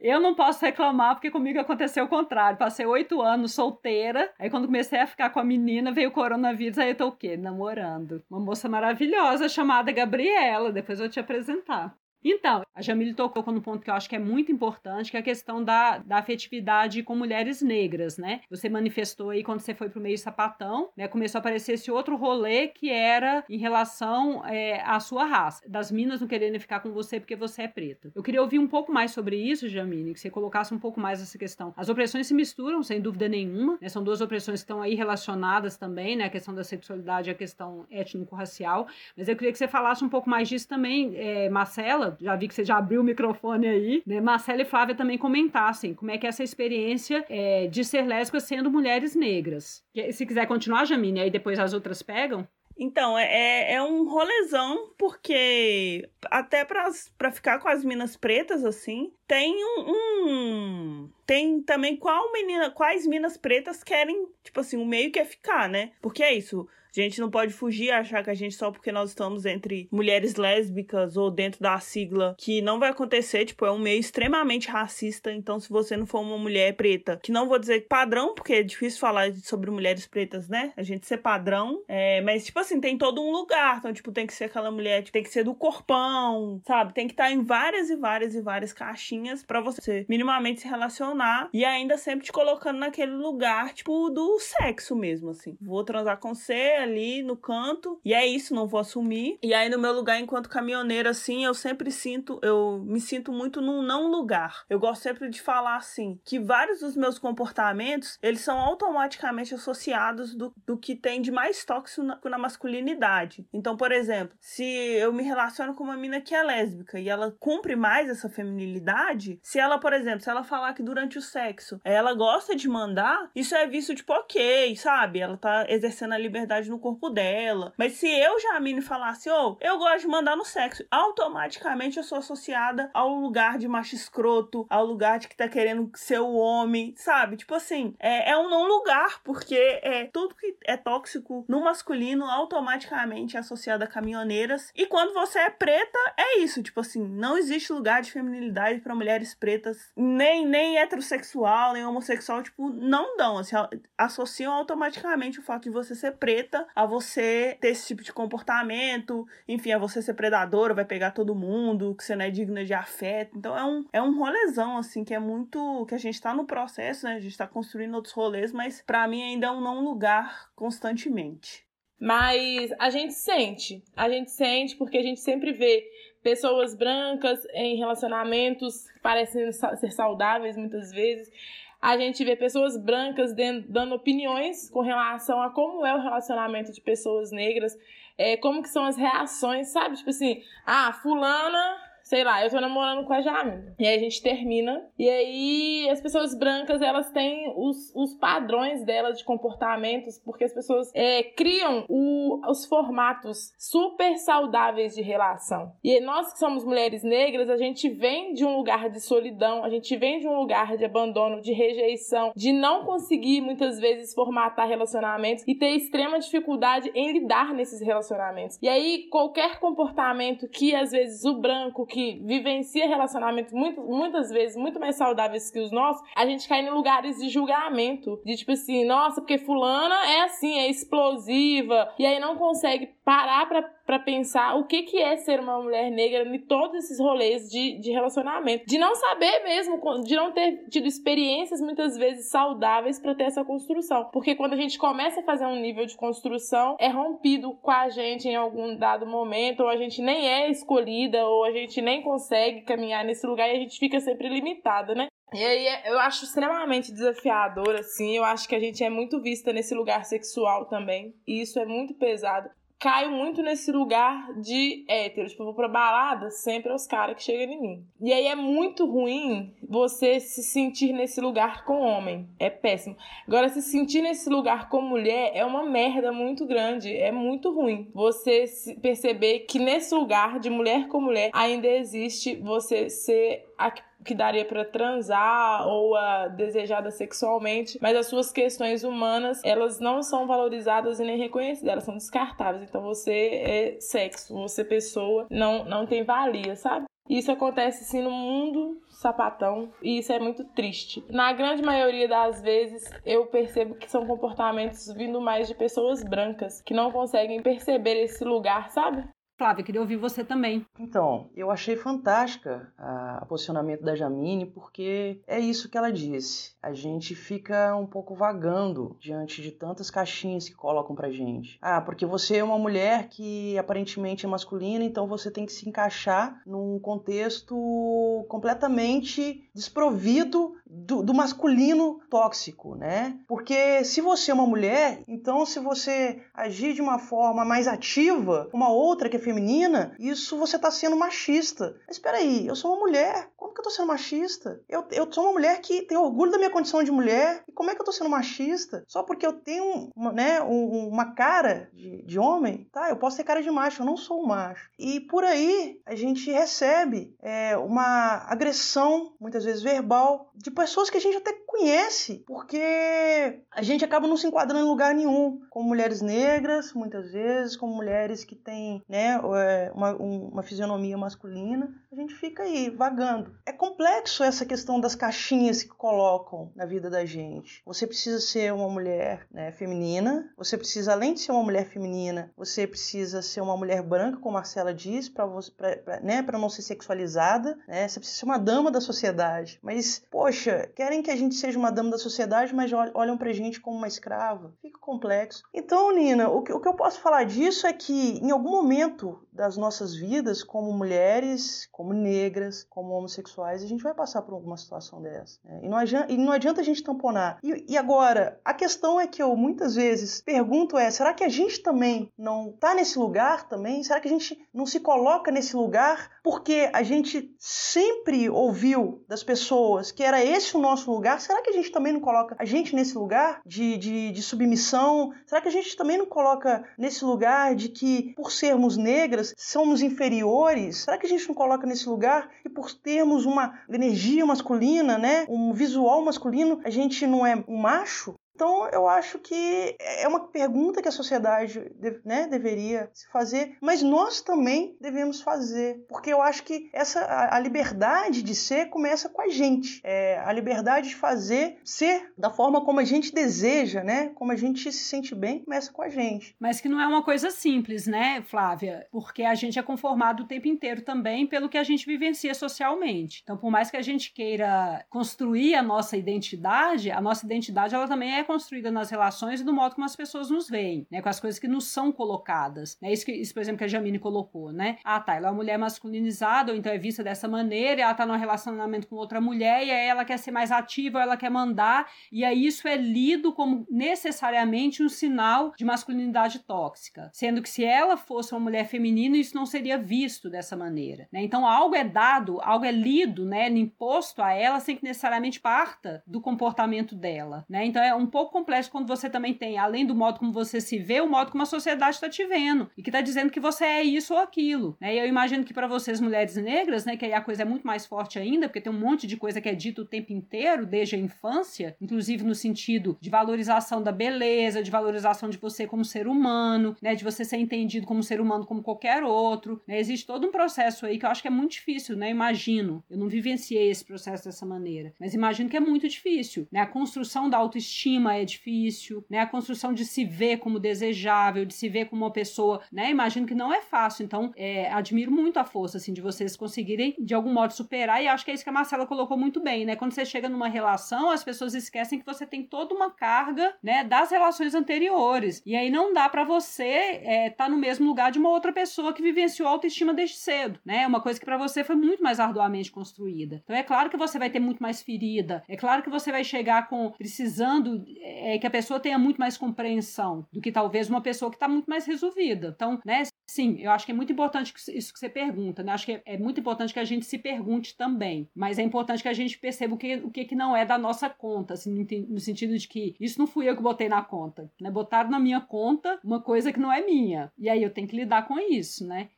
eu não posso reclamar, porque comigo aconteceu o contrário. Passei oito anos solteira. Aí quando comecei a ficar com a menina, veio o coronavírus. Aí eu tô o quê? Namorando. Uma moça maravilhosa chamada Gabriela. Depois eu te apresentar. Então, a Jamile tocou no ponto que eu acho que é muito importante, que é a questão da, da afetividade com mulheres negras, né? Você manifestou aí quando você foi pro meio sapatão, né? Começou a aparecer esse outro rolê que era em relação é, à sua raça, das minas não querendo ficar com você porque você é preta. Eu queria ouvir um pouco mais sobre isso, Jamile, que você colocasse um pouco mais essa questão. As opressões se misturam, sem dúvida nenhuma, né? São duas opressões que estão aí relacionadas também, né? A questão da sexualidade e a questão étnico-racial. Mas eu queria que você falasse um pouco mais disso também, é, Marcela, já vi que você já abriu o microfone aí, né? Marcela e Flávia também comentassem como é que é essa experiência é, de ser lésbica sendo mulheres negras. Se quiser continuar, Jamine, aí depois as outras pegam. Então, é, é, é um rolezão, porque até pra ficar com as minas pretas, assim, tem um, um, Tem também qual menina, quais minas pretas querem, tipo assim, o meio que é ficar, né? Porque é isso. A gente não pode fugir achar que a gente só porque nós estamos entre mulheres lésbicas ou dentro da sigla que não vai acontecer, tipo, é um meio extremamente racista. Então, se você não for uma mulher preta, que não vou dizer padrão, porque é difícil falar sobre mulheres pretas, né? A gente ser padrão, é, mas tipo assim, tem todo um lugar. Então, tipo, tem que ser aquela mulher, tipo, tem que ser do corpão, sabe? Tem que estar em várias e várias e várias caixinhas para você minimamente se relacionar e ainda sempre te colocando naquele lugar, tipo, do sexo mesmo, assim. Vou transar com você, ali no canto e é isso, não vou assumir. E aí no meu lugar enquanto caminhoneira assim, eu sempre sinto, eu me sinto muito num não lugar. Eu gosto sempre de falar assim, que vários dos meus comportamentos, eles são automaticamente associados do, do que tem de mais tóxico na, na masculinidade. Então, por exemplo, se eu me relaciono com uma mina que é lésbica e ela cumpre mais essa feminilidade, se ela, por exemplo, se ela falar que durante o sexo ela gosta de mandar, isso é visto tipo ok, sabe? Ela tá exercendo a liberdade no corpo dela. Mas se eu, Jamine, falasse, ô, oh, eu gosto de mandar no sexo, automaticamente eu sou associada ao lugar de macho escroto, ao lugar de que tá querendo ser o homem, sabe? Tipo assim, é, é um não lugar, porque é tudo que é tóxico no masculino automaticamente é associado a caminhoneiras. E quando você é preta, é isso, tipo assim, não existe lugar de feminilidade para mulheres pretas, nem nem heterossexual, nem homossexual, tipo, não dão, assim, associam automaticamente o fato de você ser preta a você ter esse tipo de comportamento, enfim, a você ser predadora, vai pegar todo mundo, que você não é digna de afeto. Então é um, é um rolezão, assim, que é muito. que a gente tá no processo, né? A gente tá construindo outros rolês, mas para mim ainda é um não lugar constantemente. Mas a gente sente, a gente sente porque a gente sempre vê pessoas brancas em relacionamentos parecem ser saudáveis muitas vezes. A gente vê pessoas brancas dando opiniões com relação a como é o relacionamento de pessoas negras, é, como que são as reações, sabe? Tipo assim, ah, fulana sei lá, eu tô namorando com a Jamie. E aí a gente termina. E aí as pessoas brancas, elas têm os, os padrões delas de comportamentos, porque as pessoas é, criam o, os formatos super saudáveis de relação. E nós que somos mulheres negras, a gente vem de um lugar de solidão, a gente vem de um lugar de abandono, de rejeição, de não conseguir muitas vezes formatar relacionamentos e ter extrema dificuldade em lidar nesses relacionamentos. E aí qualquer comportamento que às vezes o branco, que que vivencia relacionamentos muito, muitas vezes muito mais saudáveis que os nossos, a gente cai em lugares de julgamento. De tipo assim, nossa, porque fulana é assim, é explosiva. E aí não consegue parar pra, pra pensar o que, que é ser uma mulher negra em todos esses rolês de, de relacionamento. De não saber mesmo, de não ter tido experiências muitas vezes saudáveis para ter essa construção. Porque quando a gente começa a fazer um nível de construção, é rompido com a gente em algum dado momento, ou a gente nem é escolhida, ou a gente nem consegue caminhar nesse lugar e a gente fica sempre limitada, né? E aí é, eu acho extremamente desafiador, assim. Eu acho que a gente é muito vista nesse lugar sexual também. E isso é muito pesado. Caio muito nesse lugar de hétero. Tipo, eu vou pra balada, sempre é os caras que chegam em mim. E aí é muito ruim você se sentir nesse lugar com homem. É péssimo. Agora, se sentir nesse lugar com mulher é uma merda muito grande. É muito ruim. Você perceber que nesse lugar de mulher com mulher ainda existe você ser a que daria para transar ou a desejada sexualmente, mas as suas questões humanas, elas não são valorizadas e nem reconhecidas, elas são descartáveis. Então você é sexo, você pessoa, não não tem valia, sabe? Isso acontece sim no mundo sapatão e isso é muito triste. Na grande maioria das vezes eu percebo que são comportamentos vindo mais de pessoas brancas que não conseguem perceber esse lugar, sabe? Flávia, queria ouvir você também. Então, eu achei fantástica o posicionamento da Jamine, porque é isso que ela disse. A gente fica um pouco vagando diante de tantas caixinhas que colocam pra gente. Ah, porque você é uma mulher que aparentemente é masculina, então você tem que se encaixar num contexto completamente desprovido do, do masculino tóxico, né? Porque se você é uma mulher, então se você agir de uma forma mais ativa, uma outra que é feminina, isso você tá sendo machista. Mas espera aí, eu sou uma mulher. Como que eu tô sendo machista? Eu, eu sou uma mulher que tem orgulho da minha condição de mulher. E como é que eu tô sendo machista? Só porque eu tenho uma, né, uma cara de, de homem, tá? Eu posso ter cara de macho, eu não sou um macho. E por aí a gente recebe é, uma agressão, muitas vezes verbal, de pessoas que a gente até conhece, porque a gente acaba não se enquadrando em lugar nenhum, como mulheres negras, muitas vezes, como mulheres que têm né, é, uma, uma fisionomia masculina, gente fica aí vagando. é complexo essa questão das caixinhas que colocam na vida da gente. Você precisa ser uma mulher né, feminina, você precisa, além de ser uma mulher feminina, você precisa ser uma mulher branca, como Marcela diz, para né, não ser sexualizada, né? Você precisa ser uma dama da sociedade. Mas, poxa, querem que a gente seja uma dama da sociedade, mas olham pra gente como uma escrava. Fica complexo. Então, Nina, o que, o que eu posso falar disso é que em algum momento das nossas vidas, como mulheres, como negras, como homossexuais, a gente vai passar por alguma situação dessa. Né? E, não adianta, e não adianta a gente tamponar. E, e, agora, a questão é que eu muitas vezes pergunto é, será que a gente também não está nesse lugar também? Será que a gente não se coloca nesse lugar porque a gente sempre ouviu das pessoas que era esse o nosso lugar? Será que a gente também não coloca a gente nesse lugar de, de, de submissão? Será que a gente também não coloca nesse lugar de que, por sermos negras, somos inferiores? Será que a gente não coloca nesse lugar que por termos uma energia masculina, né, um visual masculino, a gente não é um macho? Então, eu acho que é uma pergunta que a sociedade né, deveria se fazer, mas nós também devemos fazer, porque eu acho que essa a, liberdade de ser começa com a gente, é, a liberdade de fazer ser da forma como a gente deseja, né, como a gente se sente bem, começa com a gente. Mas que não é uma coisa simples, né, Flávia? Porque a gente é conformado o tempo inteiro também pelo que a gente vivencia socialmente. Então, por mais que a gente queira construir a nossa identidade, a nossa identidade ela também é construída nas relações e no modo como as pessoas nos veem, né? Com as coisas que nos são colocadas. Né? Isso, que, isso, por exemplo, que a Jamine colocou, né? Ah, tá, ela é uma mulher masculinizada, ou então é vista dessa maneira, ela tá num relacionamento com outra mulher, e aí ela quer ser mais ativa, ela quer mandar, e aí isso é lido como necessariamente um sinal de masculinidade tóxica. Sendo que se ela fosse uma mulher feminina, isso não seria visto dessa maneira. Né? Então algo é dado, algo é lido, né? Imposto a ela sem que necessariamente parta do comportamento dela. Né? Então é um pouco complexo quando você também tem, além do modo como você se vê, o modo como a sociedade está te vendo e que está dizendo que você é isso ou aquilo. Né? E eu imagino que para vocês, mulheres negras, né, que aí a coisa é muito mais forte ainda, porque tem um monte de coisa que é dito o tempo inteiro, desde a infância, inclusive no sentido de valorização da beleza, de valorização de você como ser humano, né, de você ser entendido como ser humano como qualquer outro. Né? Existe todo um processo aí que eu acho que é muito difícil, né? Imagino. Eu não vivenciei esse processo dessa maneira, mas imagino que é muito difícil. Né? A construção da autoestima é difícil, né? A construção de se ver como desejável, de se ver como uma pessoa, né? Imagino que não é fácil. Então, é, admiro muito a força, assim, de vocês conseguirem, de algum modo, superar. E acho que é isso que a Marcela colocou muito bem, né? Quando você chega numa relação, as pessoas esquecem que você tem toda uma carga, né? Das relações anteriores. E aí não dá para você estar é, tá no mesmo lugar de uma outra pessoa que vivenciou autoestima desde cedo, né? Uma coisa que para você foi muito mais arduamente construída. Então, é claro que você vai ter muito mais ferida. É claro que você vai chegar com precisando é que a pessoa tenha muito mais compreensão do que talvez uma pessoa que está muito mais resolvida. Então, né, sim, eu acho que é muito importante isso que você pergunta, né? Acho que é, muito importante que a gente se pergunte também, mas é importante que a gente perceba o que, o que, que não é da nossa conta, assim, no sentido de que isso não fui eu que botei na conta, né? Botaram na minha conta uma coisa que não é minha, e aí eu tenho que lidar com isso, né?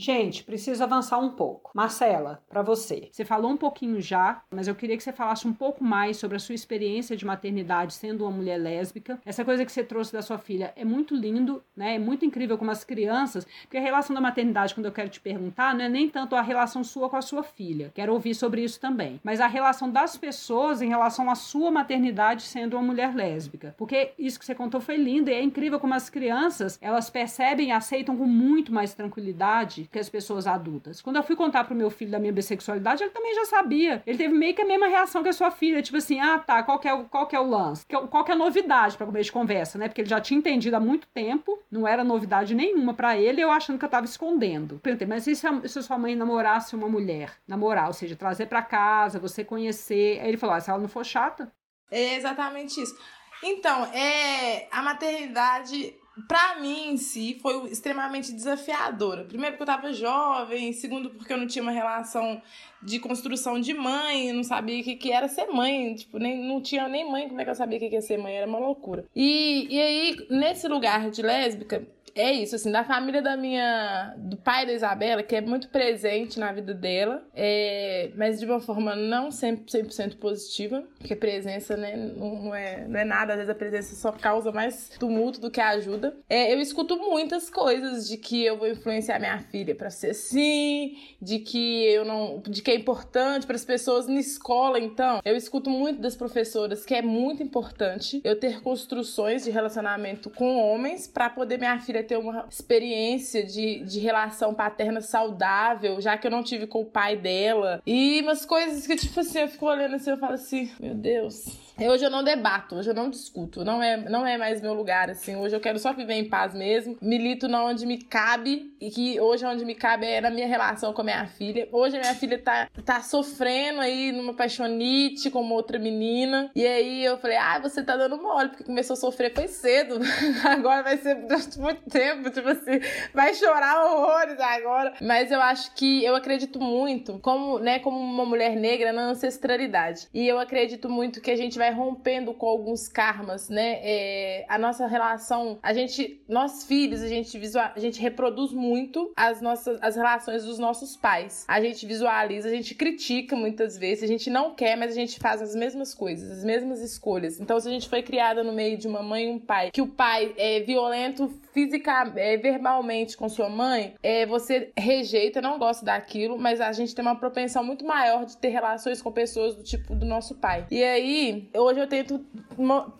Gente, preciso avançar um pouco. Marcela, para você. Você falou um pouquinho já, mas eu queria que você falasse um pouco mais sobre a sua experiência de maternidade sendo uma mulher lésbica. Essa coisa que você trouxe da sua filha é muito lindo, né? É muito incrível como as crianças, porque a relação da maternidade, quando eu quero te perguntar, não é nem tanto a relação sua com a sua filha. Quero ouvir sobre isso também, mas a relação das pessoas em relação à sua maternidade sendo uma mulher lésbica. Porque isso que você contou foi lindo e é incrível como as crianças, elas percebem e aceitam com muito mais tranquilidade que as pessoas adultas. Quando eu fui contar pro meu filho da minha bissexualidade, ele também já sabia. Ele teve meio que a mesma reação que a sua filha, tipo assim, ah, tá, qual que é o, qual que é o lance? Qual que é a novidade para começo de conversa, né? Porque ele já tinha entendido há muito tempo, não era novidade nenhuma para ele, eu achando que eu tava escondendo. Perguntei, mas e se, a, se a sua mãe namorasse uma mulher? Namorar, ou seja, trazer para casa, você conhecer. Aí ele falou, ah, se ela não for chata. É exatamente isso. Então, é, a maternidade para mim em si foi extremamente desafiadora. Primeiro porque eu tava jovem, segundo porque eu não tinha uma relação de construção de mãe, não sabia o que, que era ser mãe, tipo, nem, não tinha nem mãe, como é que eu sabia o que, que ia ser mãe, era uma loucura. E, e aí, nesse lugar de lésbica, é isso, assim, da família da minha. do pai da Isabela, que é muito presente na vida dela, é, mas de uma forma não sempre 100% positiva, porque presença, né, não, não, é, não é nada, às vezes a presença só causa mais tumulto do que ajuda. É, eu escuto muitas coisas de que eu vou influenciar minha filha para ser assim, de que eu não. de que é importante para as pessoas na escola, então. Eu escuto muito das professoras que é muito importante eu ter construções de relacionamento com homens para poder minha filha ter uma experiência de, de relação paterna saudável, já que eu não tive com o pai dela. E umas coisas que, tipo assim, eu fico olhando assim, eu falo assim, meu Deus. Hoje eu não debato, hoje eu não discuto, não é, não é mais meu lugar, assim. Hoje eu quero só viver em paz mesmo. Milito na onde me cabe, e que hoje onde me cabe é na minha relação com a minha filha. Hoje a minha filha tá, tá sofrendo aí numa paixonite com uma outra menina. E aí eu falei, ah, você tá dando mole, porque começou a sofrer foi cedo. Agora vai ser durante muito tempo, tipo assim, vai chorar horrores agora. Mas eu acho que eu acredito muito, como, né, como uma mulher negra na ancestralidade. E eu acredito muito que a gente vai rompendo com alguns karmas, né? É, a nossa relação, a gente, nós filhos, a gente visual, a gente reproduz muito as nossas as relações dos nossos pais. A gente visualiza, a gente critica muitas vezes, a gente não quer, mas a gente faz as mesmas coisas, as mesmas escolhas. Então, se a gente foi criada no meio de uma mãe e um pai, que o pai é violento física, é, verbalmente com sua mãe, é, você rejeita, não gosta daquilo, mas a gente tem uma propensão muito maior de ter relações com pessoas do tipo do nosso pai. E aí, hoje eu tento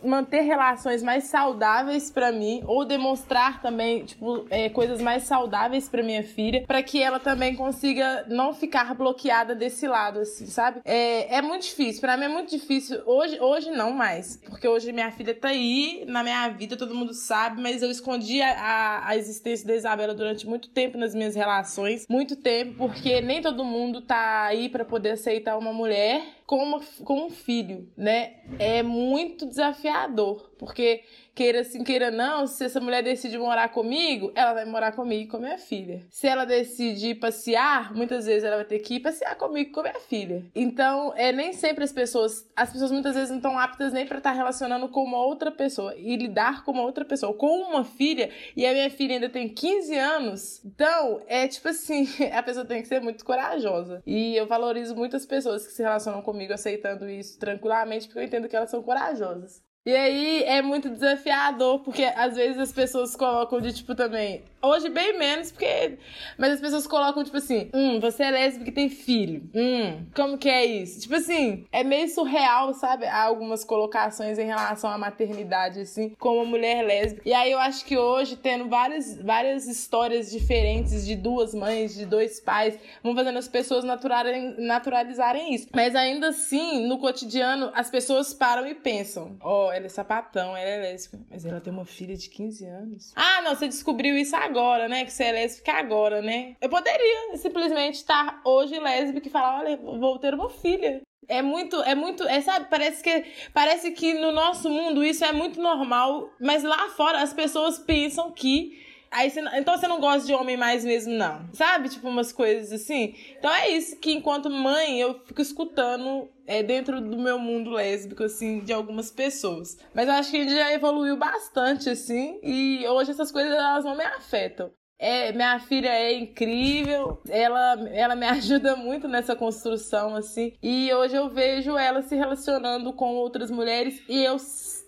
manter relações mais saudáveis para mim, ou demonstrar também, tipo, é, coisas mais saudáveis para minha filha, para que ela também consiga não ficar bloqueada desse lado, assim, sabe? É, é muito difícil, para mim é muito difícil. Hoje, hoje não mais, porque hoje minha filha tá aí na minha vida, todo mundo sabe, mas eu escondi a, a, a existência da Isabela durante muito tempo nas minhas relações, muito tempo, porque nem todo mundo tá aí para poder aceitar uma mulher com, uma, com um filho, né? É muito desafiador, porque queira sim, queira não, se essa mulher decide morar comigo, ela vai morar comigo e com a minha filha. Se ela decide passear, muitas vezes ela vai ter que ir passear comigo e com a minha filha. Então, é nem sempre as pessoas, as pessoas muitas vezes não estão aptas nem para estar relacionando com uma outra pessoa e lidar com uma outra pessoa, com uma filha, e a minha filha ainda tem 15 anos. Então, é tipo assim, a pessoa tem que ser muito corajosa. E eu valorizo muitas pessoas que se relacionam comigo aceitando isso tranquilamente, porque eu entendo que elas são corajosas. E aí é muito desafiador, porque às vezes as pessoas colocam de tipo também. Hoje bem menos, porque. Mas as pessoas colocam, tipo assim, hum, você é lésbica e tem filho. Hum, como que é isso? Tipo assim, é meio surreal, sabe? Há algumas colocações em relação à maternidade, assim, como mulher lésbica. E aí eu acho que hoje, tendo várias, várias histórias diferentes de duas mães, de dois pais, vão fazendo as pessoas naturalizarem isso. Mas ainda assim, no cotidiano, as pessoas param e pensam, ó. Oh, ela é sapatão, ela é lésbica. Mas ela tem uma filha de 15 anos. Ah, não, você descobriu isso agora, né? Que você é lésbica agora, né? Eu poderia simplesmente estar hoje lésbica e falar: olha, vou ter uma filha. É muito, é muito, é, sabe, parece que parece que no nosso mundo isso é muito normal, mas lá fora as pessoas pensam que Aí você, então você não gosta de homem mais mesmo, não. Sabe? Tipo, umas coisas assim. Então é isso que, enquanto mãe, eu fico escutando é, dentro do meu mundo lésbico, assim, de algumas pessoas. Mas eu acho que gente já evoluiu bastante, assim, e hoje essas coisas elas não me afetam. É, minha filha é incrível, ela, ela me ajuda muito nessa construção, assim, e hoje eu vejo ela se relacionando com outras mulheres e eu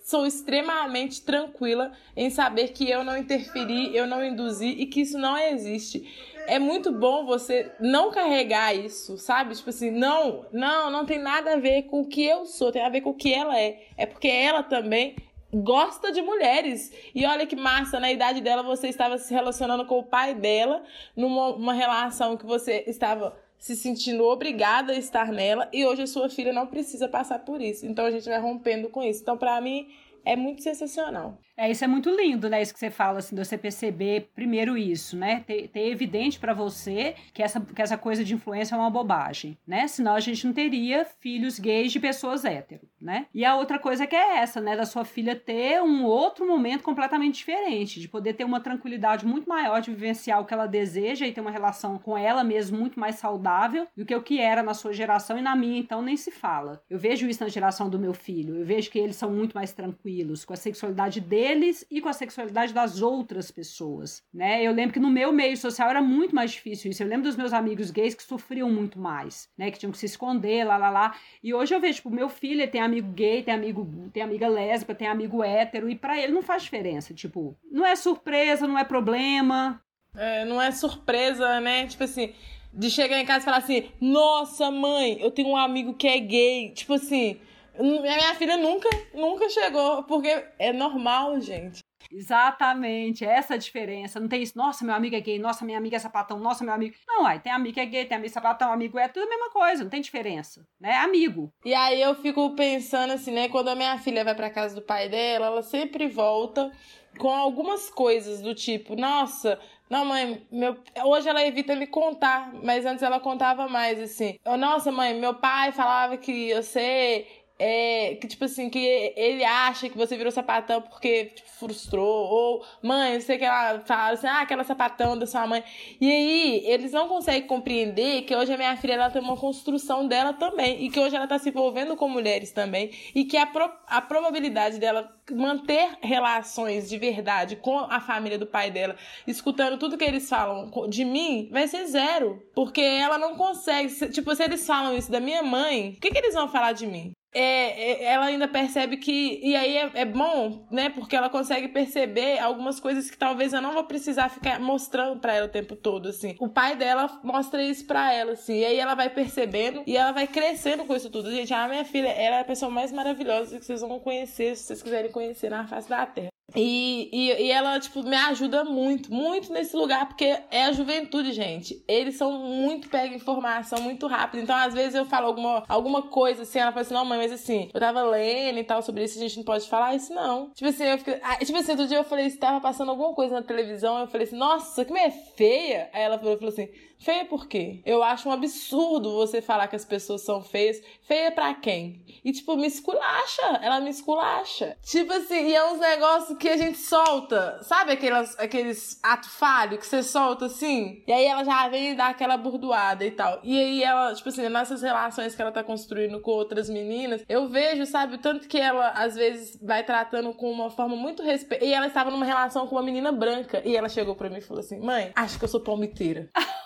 sou extremamente tranquila em saber que eu não interferi, eu não induzi e que isso não existe. É muito bom você não carregar isso, sabe? Tipo assim, não, não, não tem nada a ver com o que eu sou, tem a ver com o que ela é. É porque ela também gosta de mulheres. E olha que massa, na idade dela você estava se relacionando com o pai dela, numa relação que você estava se sentindo obrigada a estar nela e hoje a sua filha não precisa passar por isso. Então a gente vai rompendo com isso. Então para mim é muito sensacional. É, isso é muito lindo, né? Isso que você fala, assim, de você perceber primeiro isso, né? Ter, ter evidente para você que essa, que essa coisa de influência é uma bobagem, né? Senão a gente não teria filhos gays de pessoas hétero, né? E a outra coisa que é essa, né, da sua filha ter um outro momento completamente diferente, de poder ter uma tranquilidade muito maior de vivenciar o que ela deseja e ter uma relação com ela mesmo muito mais saudável do que o que era na sua geração e na minha, então nem se fala. Eu vejo isso na geração do meu filho. Eu vejo que eles são muito mais tranquilos com a sexualidade deles e com a sexualidade das outras pessoas, né? Eu lembro que no meu meio social era muito mais difícil isso. Eu lembro dos meus amigos gays que sofriam muito mais, né? Que tinham que se esconder, lá, lá, lá. E hoje eu vejo, tipo, meu filho tem amigo gay, tem amigo, tem amiga lésbica, tem amigo hétero, e para ele não faz diferença. Tipo, não é surpresa, não é problema. É, não é surpresa, né? Tipo assim, de chegar em casa e falar assim: Nossa, mãe, eu tenho um amigo que é gay. Tipo assim, minha filha nunca, nunca chegou, porque é normal, gente. Exatamente, essa é a diferença. Não tem isso, nossa, meu amigo é gay, nossa, minha amiga é sapatão, nossa, meu amigo. Não, aí tem amigo que é gay, tem amigo sapatão, amigo é tudo a mesma coisa, não tem diferença, né? É amigo. E aí eu fico pensando assim, né? Quando a minha filha vai pra casa do pai dela, ela sempre volta com algumas coisas do tipo, nossa, não, mãe, meu... hoje ela evita me contar, mas antes ela contava mais, assim. Nossa, mãe, meu pai falava que você é, que, tipo assim, que ele acha que você virou sapatão porque tipo, frustrou. Ou, mãe, sei que ela fala assim, ah, aquela sapatão da sua mãe. E aí, eles não conseguem compreender que hoje a minha filha ela tem uma construção dela também. E que hoje ela tá se envolvendo com mulheres também. E que a, pro, a probabilidade dela manter relações de verdade com a família do pai dela, escutando tudo que eles falam de mim, vai ser zero. Porque ela não consegue. Tipo, se eles falam isso da minha mãe, o que, que eles vão falar de mim? É, é, ela ainda percebe que. E aí é, é, bom, né? Porque ela consegue perceber algumas coisas que talvez eu não vou precisar ficar mostrando para ela o tempo todo, assim. O pai dela mostra isso pra ela, assim. E aí ela vai percebendo e ela vai crescendo com isso tudo. Gente, a minha filha, ela é a pessoa mais maravilhosa que vocês vão conhecer, se vocês quiserem conhecer na face da terra. E, e, e, ela, tipo, me ajuda muito, muito nesse lugar, porque é a juventude, gente. Eles são muito pega informação muito rápido. Então, às vezes, eu falo alguma, alguma coisa assim, ela fala assim, não, mãe, mas assim, eu tava lendo e tal sobre isso, a gente não pode falar isso, não. Tipo assim, eu fiquei. Ah, tipo assim, outro dia eu falei, estava passando alguma coisa na televisão, eu falei assim, nossa, que mulher feia. Aí ela falou, falou assim Feia por quê? Eu acho um absurdo você falar que as pessoas são feias. Feia pra quem? E, tipo, me esculacha. Ela me esculacha. Tipo assim, e é uns negócios que a gente solta. Sabe aqueles ato falho que você solta assim? E aí ela já vem dar aquela burdoada e tal. E aí ela, tipo assim, nessas relações que ela tá construindo com outras meninas, eu vejo, sabe, o tanto que ela, às vezes, vai tratando com uma forma muito respeito. E ela estava numa relação com uma menina branca. E ela chegou pra mim e falou assim: mãe, acho que eu sou palmiteira.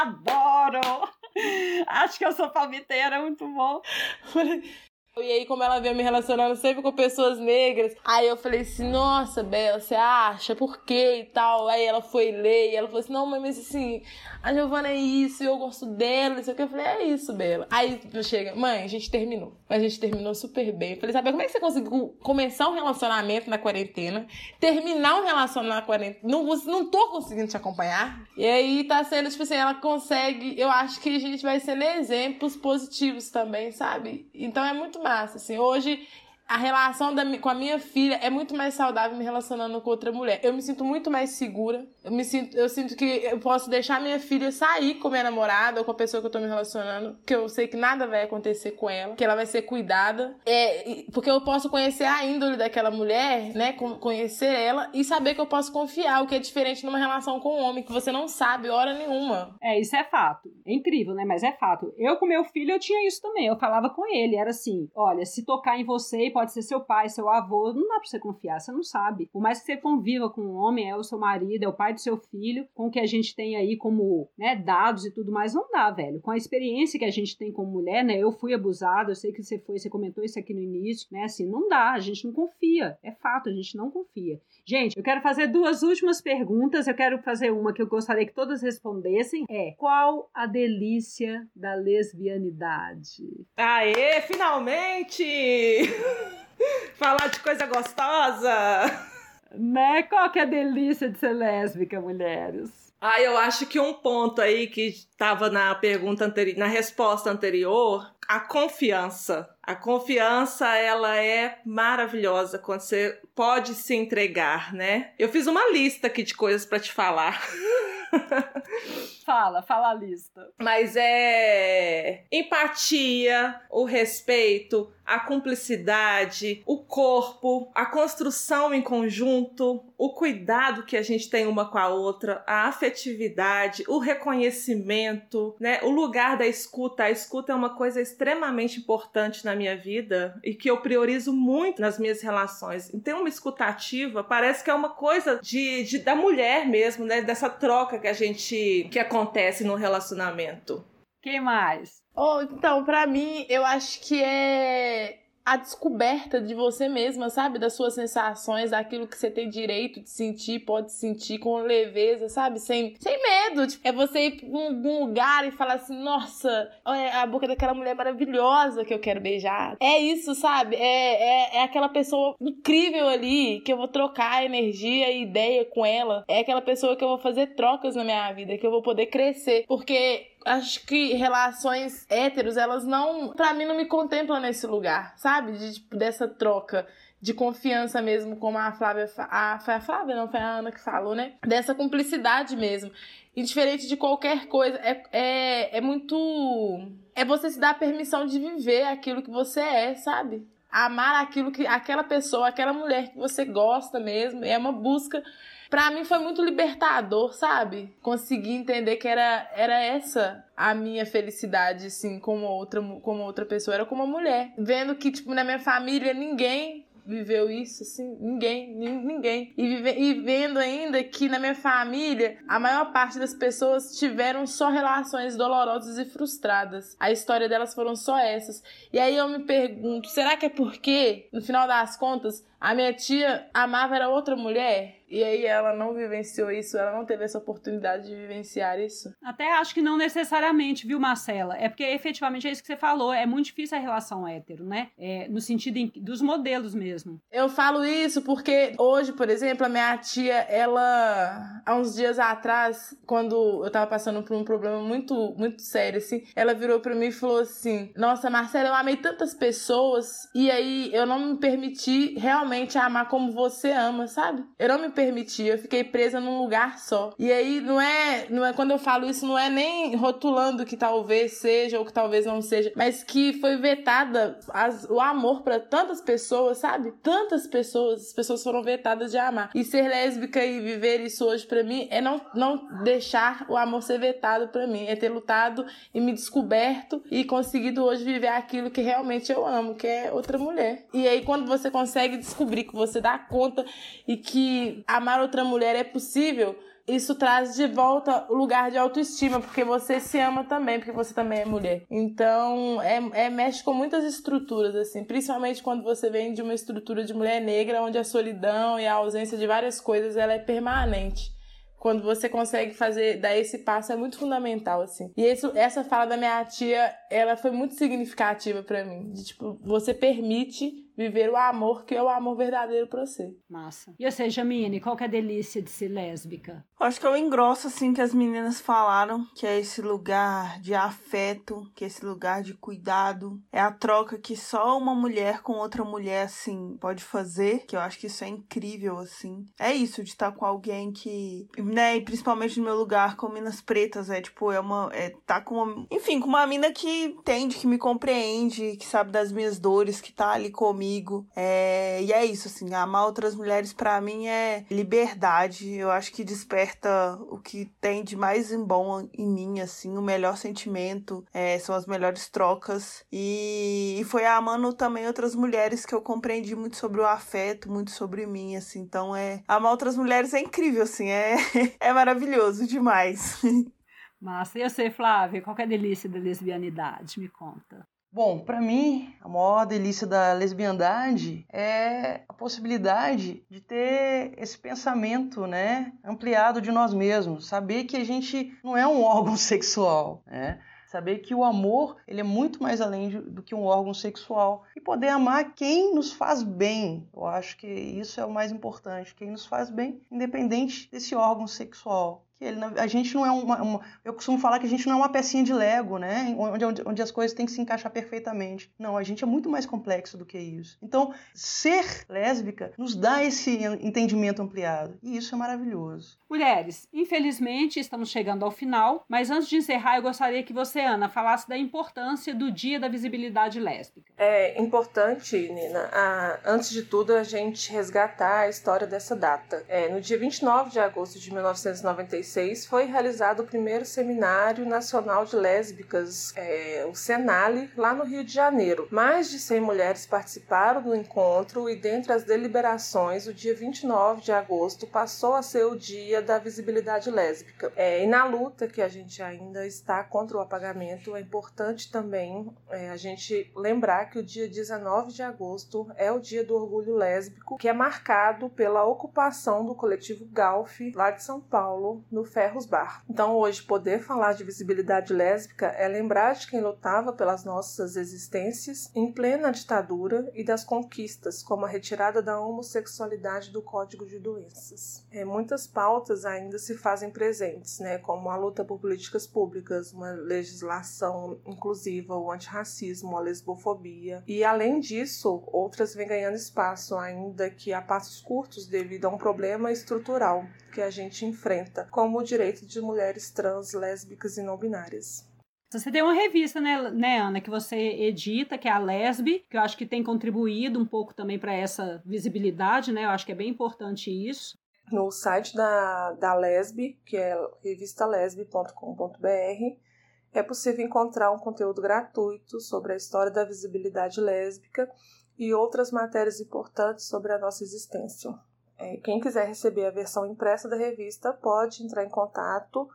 Adoro! Acho que eu sou palmiteira, muito bom. E aí, como ela veio me relacionando sempre com pessoas negras, aí eu falei assim, nossa, Bela, você acha? Por quê? E tal. Aí ela foi ler e ela falou assim, não, mas assim, a Giovana é isso, eu gosto dela, não sei o que. Eu falei, é isso, Bela. Aí chega, mãe, a gente terminou. A gente terminou super bem. Eu falei, sabe, como é que você conseguiu começar um relacionamento na quarentena, terminar um relacionamento na quarentena? Não, não tô conseguindo te acompanhar. E aí tá sendo, tipo assim, ela consegue, eu acho que a gente vai sendo exemplos positivos também, sabe? Então é muito massa, assim. Hoje a relação da, com a minha filha é muito mais saudável me relacionando com outra mulher. Eu me sinto muito mais segura. Eu me sinto, eu sinto que eu posso deixar minha filha sair com minha namorada ou com a pessoa que eu tô me relacionando, que eu sei que nada vai acontecer com ela, que ela vai ser cuidada. É, porque eu posso conhecer a índole daquela mulher, né? Conhecer ela e saber que eu posso confiar, o que é diferente numa relação com um homem que você não sabe hora nenhuma. É, isso é fato. É incrível, né? Mas é fato. Eu com meu filho eu tinha isso também. Eu falava com ele, era assim: "Olha, se tocar em você e pode ser seu pai, seu avô, não dá pra você confiar, você não sabe. Por mais que você conviva com um homem, é o seu marido, é o pai do seu filho, com o que a gente tem aí como, né, dados e tudo mais, não dá, velho. Com a experiência que a gente tem como mulher, né, eu fui abusada, eu sei que você foi, você comentou isso aqui no início, né, assim, não dá, a gente não confia, é fato, a gente não confia. Gente, eu quero fazer duas últimas perguntas, eu quero fazer uma que eu gostaria que todas respondessem, é, qual a delícia da lesbianidade? Aê, finalmente! Falar de coisa gostosa. Né? Qual que é a delícia de ser lésbica, mulheres? Ah, eu acho que um ponto aí que estava na pergunta anterior, na resposta anterior, a confiança. A confiança, ela é maravilhosa quando você pode se entregar, né? Eu fiz uma lista aqui de coisas para te falar. Fala, fala a lista. Mas é empatia, o respeito, a cumplicidade, o corpo, a construção em conjunto, o cuidado que a gente tem uma com a outra, a afetividade, o reconhecimento, né? O lugar da escuta. A escuta é uma coisa extremamente importante na minha vida e que eu priorizo muito nas minhas relações. Então, uma escutativa parece que é uma coisa de, de da mulher mesmo, né? Dessa troca que a gente que acontece no relacionamento. Quem mais? Oh, então, para mim, eu acho que é a descoberta de você mesma, sabe? Das suas sensações, daquilo que você tem direito de sentir, pode sentir com leveza, sabe? Sem, sem medo. Tipo, é você ir pra um, lugar e falar assim: nossa, olha a boca daquela mulher maravilhosa que eu quero beijar. É isso, sabe? É, é, é aquela pessoa incrível ali que eu vou trocar energia e ideia com ela. É aquela pessoa que eu vou fazer trocas na minha vida, que eu vou poder crescer. Porque acho que relações héteros, elas não, para mim não me contemplam nesse lugar, sabe? De tipo, dessa troca de confiança mesmo, como a Flávia, a, foi a Flávia, não foi a Ana que falou, né? Dessa cumplicidade mesmo. E diferente de qualquer coisa, é, é, é muito. É você se dar a permissão de viver aquilo que você é, sabe? Amar aquilo que. aquela pessoa, aquela mulher que você gosta mesmo. É uma busca Pra mim foi muito libertador, sabe? Conseguir entender que era, era essa a minha felicidade, assim, como outra, como outra pessoa, era como uma mulher. Vendo que, tipo, na minha família ninguém viveu isso, assim, ninguém, ninguém. E, vive, e vendo ainda que na minha família, a maior parte das pessoas tiveram só relações dolorosas e frustradas. A história delas foram só essas. E aí eu me pergunto, será que é porque, no final das contas, a minha tia amava era outra mulher? E aí ela não vivenciou isso, ela não teve essa oportunidade de vivenciar isso? Até acho que não necessariamente, viu, Marcela? É porque efetivamente é isso que você falou, é muito difícil a relação hétero, né? É, no sentido em, dos modelos mesmo. Eu falo isso porque hoje, por exemplo, a minha tia, ela, há uns dias atrás, quando eu tava passando por um problema muito, muito sério, assim, ela virou pra mim e falou assim: Nossa, Marcela, eu amei tantas pessoas e aí eu não me permiti realmente amar como você ama, sabe? Eu não me permitia, eu fiquei presa num lugar só. E aí não é, não é quando eu falo isso, não é nem rotulando que talvez seja ou que talvez não seja, mas que foi vetada as, o amor para tantas pessoas, sabe? Tantas pessoas, as pessoas foram vetadas de amar. E ser lésbica e viver isso hoje para mim é não, não deixar o amor ser vetado para mim, é ter lutado e me descoberto e conseguido hoje viver aquilo que realmente eu amo, que é outra mulher. E aí quando você consegue descobrir que você dá conta e que amar outra mulher é possível, isso traz de volta o lugar de autoestima, porque você se ama também, porque você também é mulher. Então, é, é, mexe com muitas estruturas, assim, principalmente quando você vem de uma estrutura de mulher negra, onde a solidão e a ausência de várias coisas ela é permanente quando você consegue fazer, dar esse passo é muito fundamental, assim. E esse, essa fala da minha tia, ela foi muito significativa para mim. De, tipo, você permite viver o amor que é o amor verdadeiro pra você. Massa. E você, Jamine, qual que é a delícia de ser lésbica? Acho que eu engrosso, assim, que as meninas falaram, que é esse lugar de afeto, que é esse lugar de cuidado. É a troca que só uma mulher com outra mulher, assim, pode fazer, que eu acho que isso é incrível, assim. É isso, de estar com alguém que, né, e principalmente no meu lugar, com Minas Pretas, é tipo, é uma, é tá com uma, enfim, com uma mina que entende, que me compreende, que sabe das minhas dores, que tá ali comigo comigo. É, e é isso, assim, amar outras mulheres para mim é liberdade. Eu acho que desperta o que tem de mais em bom em mim, assim, o melhor sentimento, é, são as melhores trocas. E, e foi amando também outras mulheres que eu compreendi muito sobre o afeto, muito sobre mim, assim. Então é. Amar outras mulheres é incrível, assim, é, é maravilhoso demais. Massa. E você, Flávia, qual é a delícia da lesbianidade? Me conta. Bom, para mim, a maior delícia da lesbiandade é a possibilidade de ter esse pensamento, né, ampliado de nós mesmos, saber que a gente não é um órgão sexual, né? Saber que o amor ele é muito mais além de, do que um órgão sexual e poder amar quem nos faz bem. Eu acho que isso é o mais importante, quem nos faz bem, independente desse órgão sexual ele, a gente não é uma, uma, Eu costumo falar que a gente não é uma pecinha de Lego, né? Onde, onde, onde as coisas têm que se encaixar perfeitamente. Não, a gente é muito mais complexo do que isso. Então, ser lésbica nos dá esse entendimento ampliado. E isso é maravilhoso. Mulheres, infelizmente estamos chegando ao final, mas antes de encerrar, eu gostaria que você, Ana, falasse da importância do Dia da Visibilidade Lésbica. É importante, Nina, a, antes de tudo, a gente resgatar a história dessa data. É, no dia 29 de agosto de 1996, foi realizado o primeiro Seminário Nacional de Lésbicas, é, o Senale, lá no Rio de Janeiro. Mais de 100 mulheres participaram do encontro e, dentre as deliberações, o dia 29 de agosto passou a ser o dia da visibilidade lésbica. É, e na luta que a gente ainda está contra o apagamento, é importante também é, a gente lembrar que o dia 19 de agosto é o dia do orgulho lésbico, que é marcado pela ocupação do coletivo Galf, lá de São Paulo, no Ferros Bar. Então, hoje, poder falar de visibilidade lésbica é lembrar de quem lutava pelas nossas existências em plena ditadura e das conquistas, como a retirada da homossexualidade do Código de Doenças. É, muitas pautas ainda se fazem presentes, né, como a luta por políticas públicas, uma legislação inclusiva, o antirracismo, a lesbofobia. E além disso, outras vêm ganhando espaço, ainda que a passos curtos, devido a um problema estrutural que a gente enfrenta, como o direito de mulheres trans, lésbicas e não binárias. Você tem uma revista, né, né, Ana, que você edita, que é a Lesbi, que eu acho que tem contribuído um pouco também para essa visibilidade, né? Eu acho que é bem importante isso. No site da, da Lesbi, que é revistalesbi.com.br, é possível encontrar um conteúdo gratuito sobre a história da visibilidade lésbica e outras matérias importantes sobre a nossa existência. É, quem quiser receber a versão impressa da revista pode entrar em contato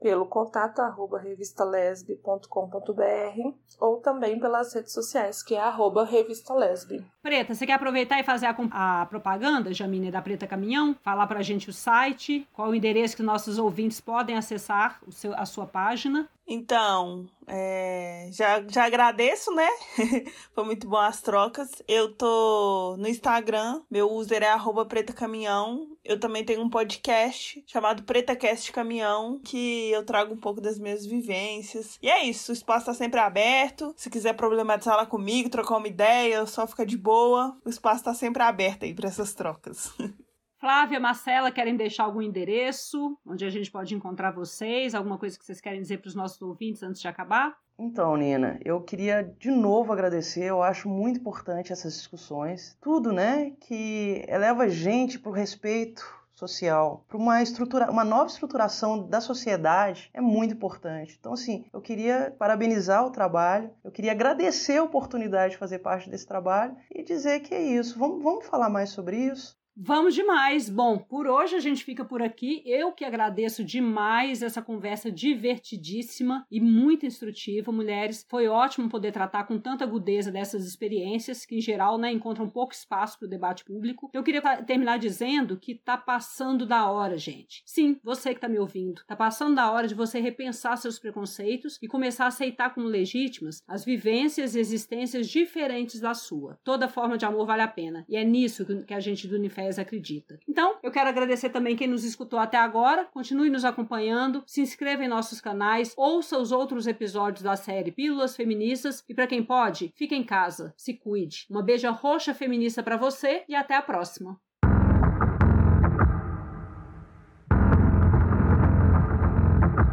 pelo contato arroba revistalesb.com.br ou também pelas redes sociais, que é arroba revistalesb. Preta, você quer aproveitar e fazer a, a propaganda, Jamine, da Preta Caminhão? Falar pra gente o site, qual o endereço que nossos ouvintes podem acessar seu, a sua página. Então, é, já, já agradeço, né? Foi muito bom as trocas. Eu tô no Instagram, meu user é arroba Preta Caminhão. Eu também tenho um podcast chamado PretaCast Caminhão, que eu trago um pouco das minhas vivências. E é isso, o espaço tá sempre aberto. Se quiser problematizar lá comigo, trocar uma ideia, só fica de boa. O espaço tá sempre aberto aí para essas trocas. Flávia, Marcela, querem deixar algum endereço onde a gente pode encontrar vocês? Alguma coisa que vocês querem dizer para os nossos ouvintes antes de acabar? Então, Nina, eu queria de novo agradecer. Eu acho muito importante essas discussões. Tudo, né, que eleva a gente para o respeito social, para uma estrutura, uma nova estruturação da sociedade é muito importante. Então, assim, eu queria parabenizar o trabalho, eu queria agradecer a oportunidade de fazer parte desse trabalho e dizer que é isso. Vamos, vamos falar mais sobre isso. Vamos demais. Bom, por hoje a gente fica por aqui. Eu que agradeço demais essa conversa divertidíssima e muito instrutiva, mulheres. Foi ótimo poder tratar com tanta agudeza dessas experiências que, em geral, né, encontram pouco espaço para o debate público. Eu queria terminar dizendo que tá passando da hora, gente. Sim, você que tá me ouvindo. Tá passando da hora de você repensar seus preconceitos e começar a aceitar como legítimas as vivências e existências diferentes da sua. Toda forma de amor vale a pena. E é nisso que a gente do Acredita. Então, eu quero agradecer também quem nos escutou até agora. Continue nos acompanhando, se inscreva em nossos canais, ouça os outros episódios da série Pílulas Feministas e para quem pode, fique em casa, se cuide. Uma beija roxa feminista para você e até a próxima.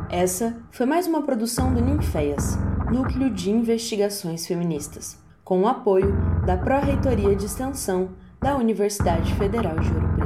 Essa foi mais uma produção do Ninféias, Núcleo de Investigações Feministas, com o apoio da Pró-Reitoria de Extensão da Universidade Federal de Ouro.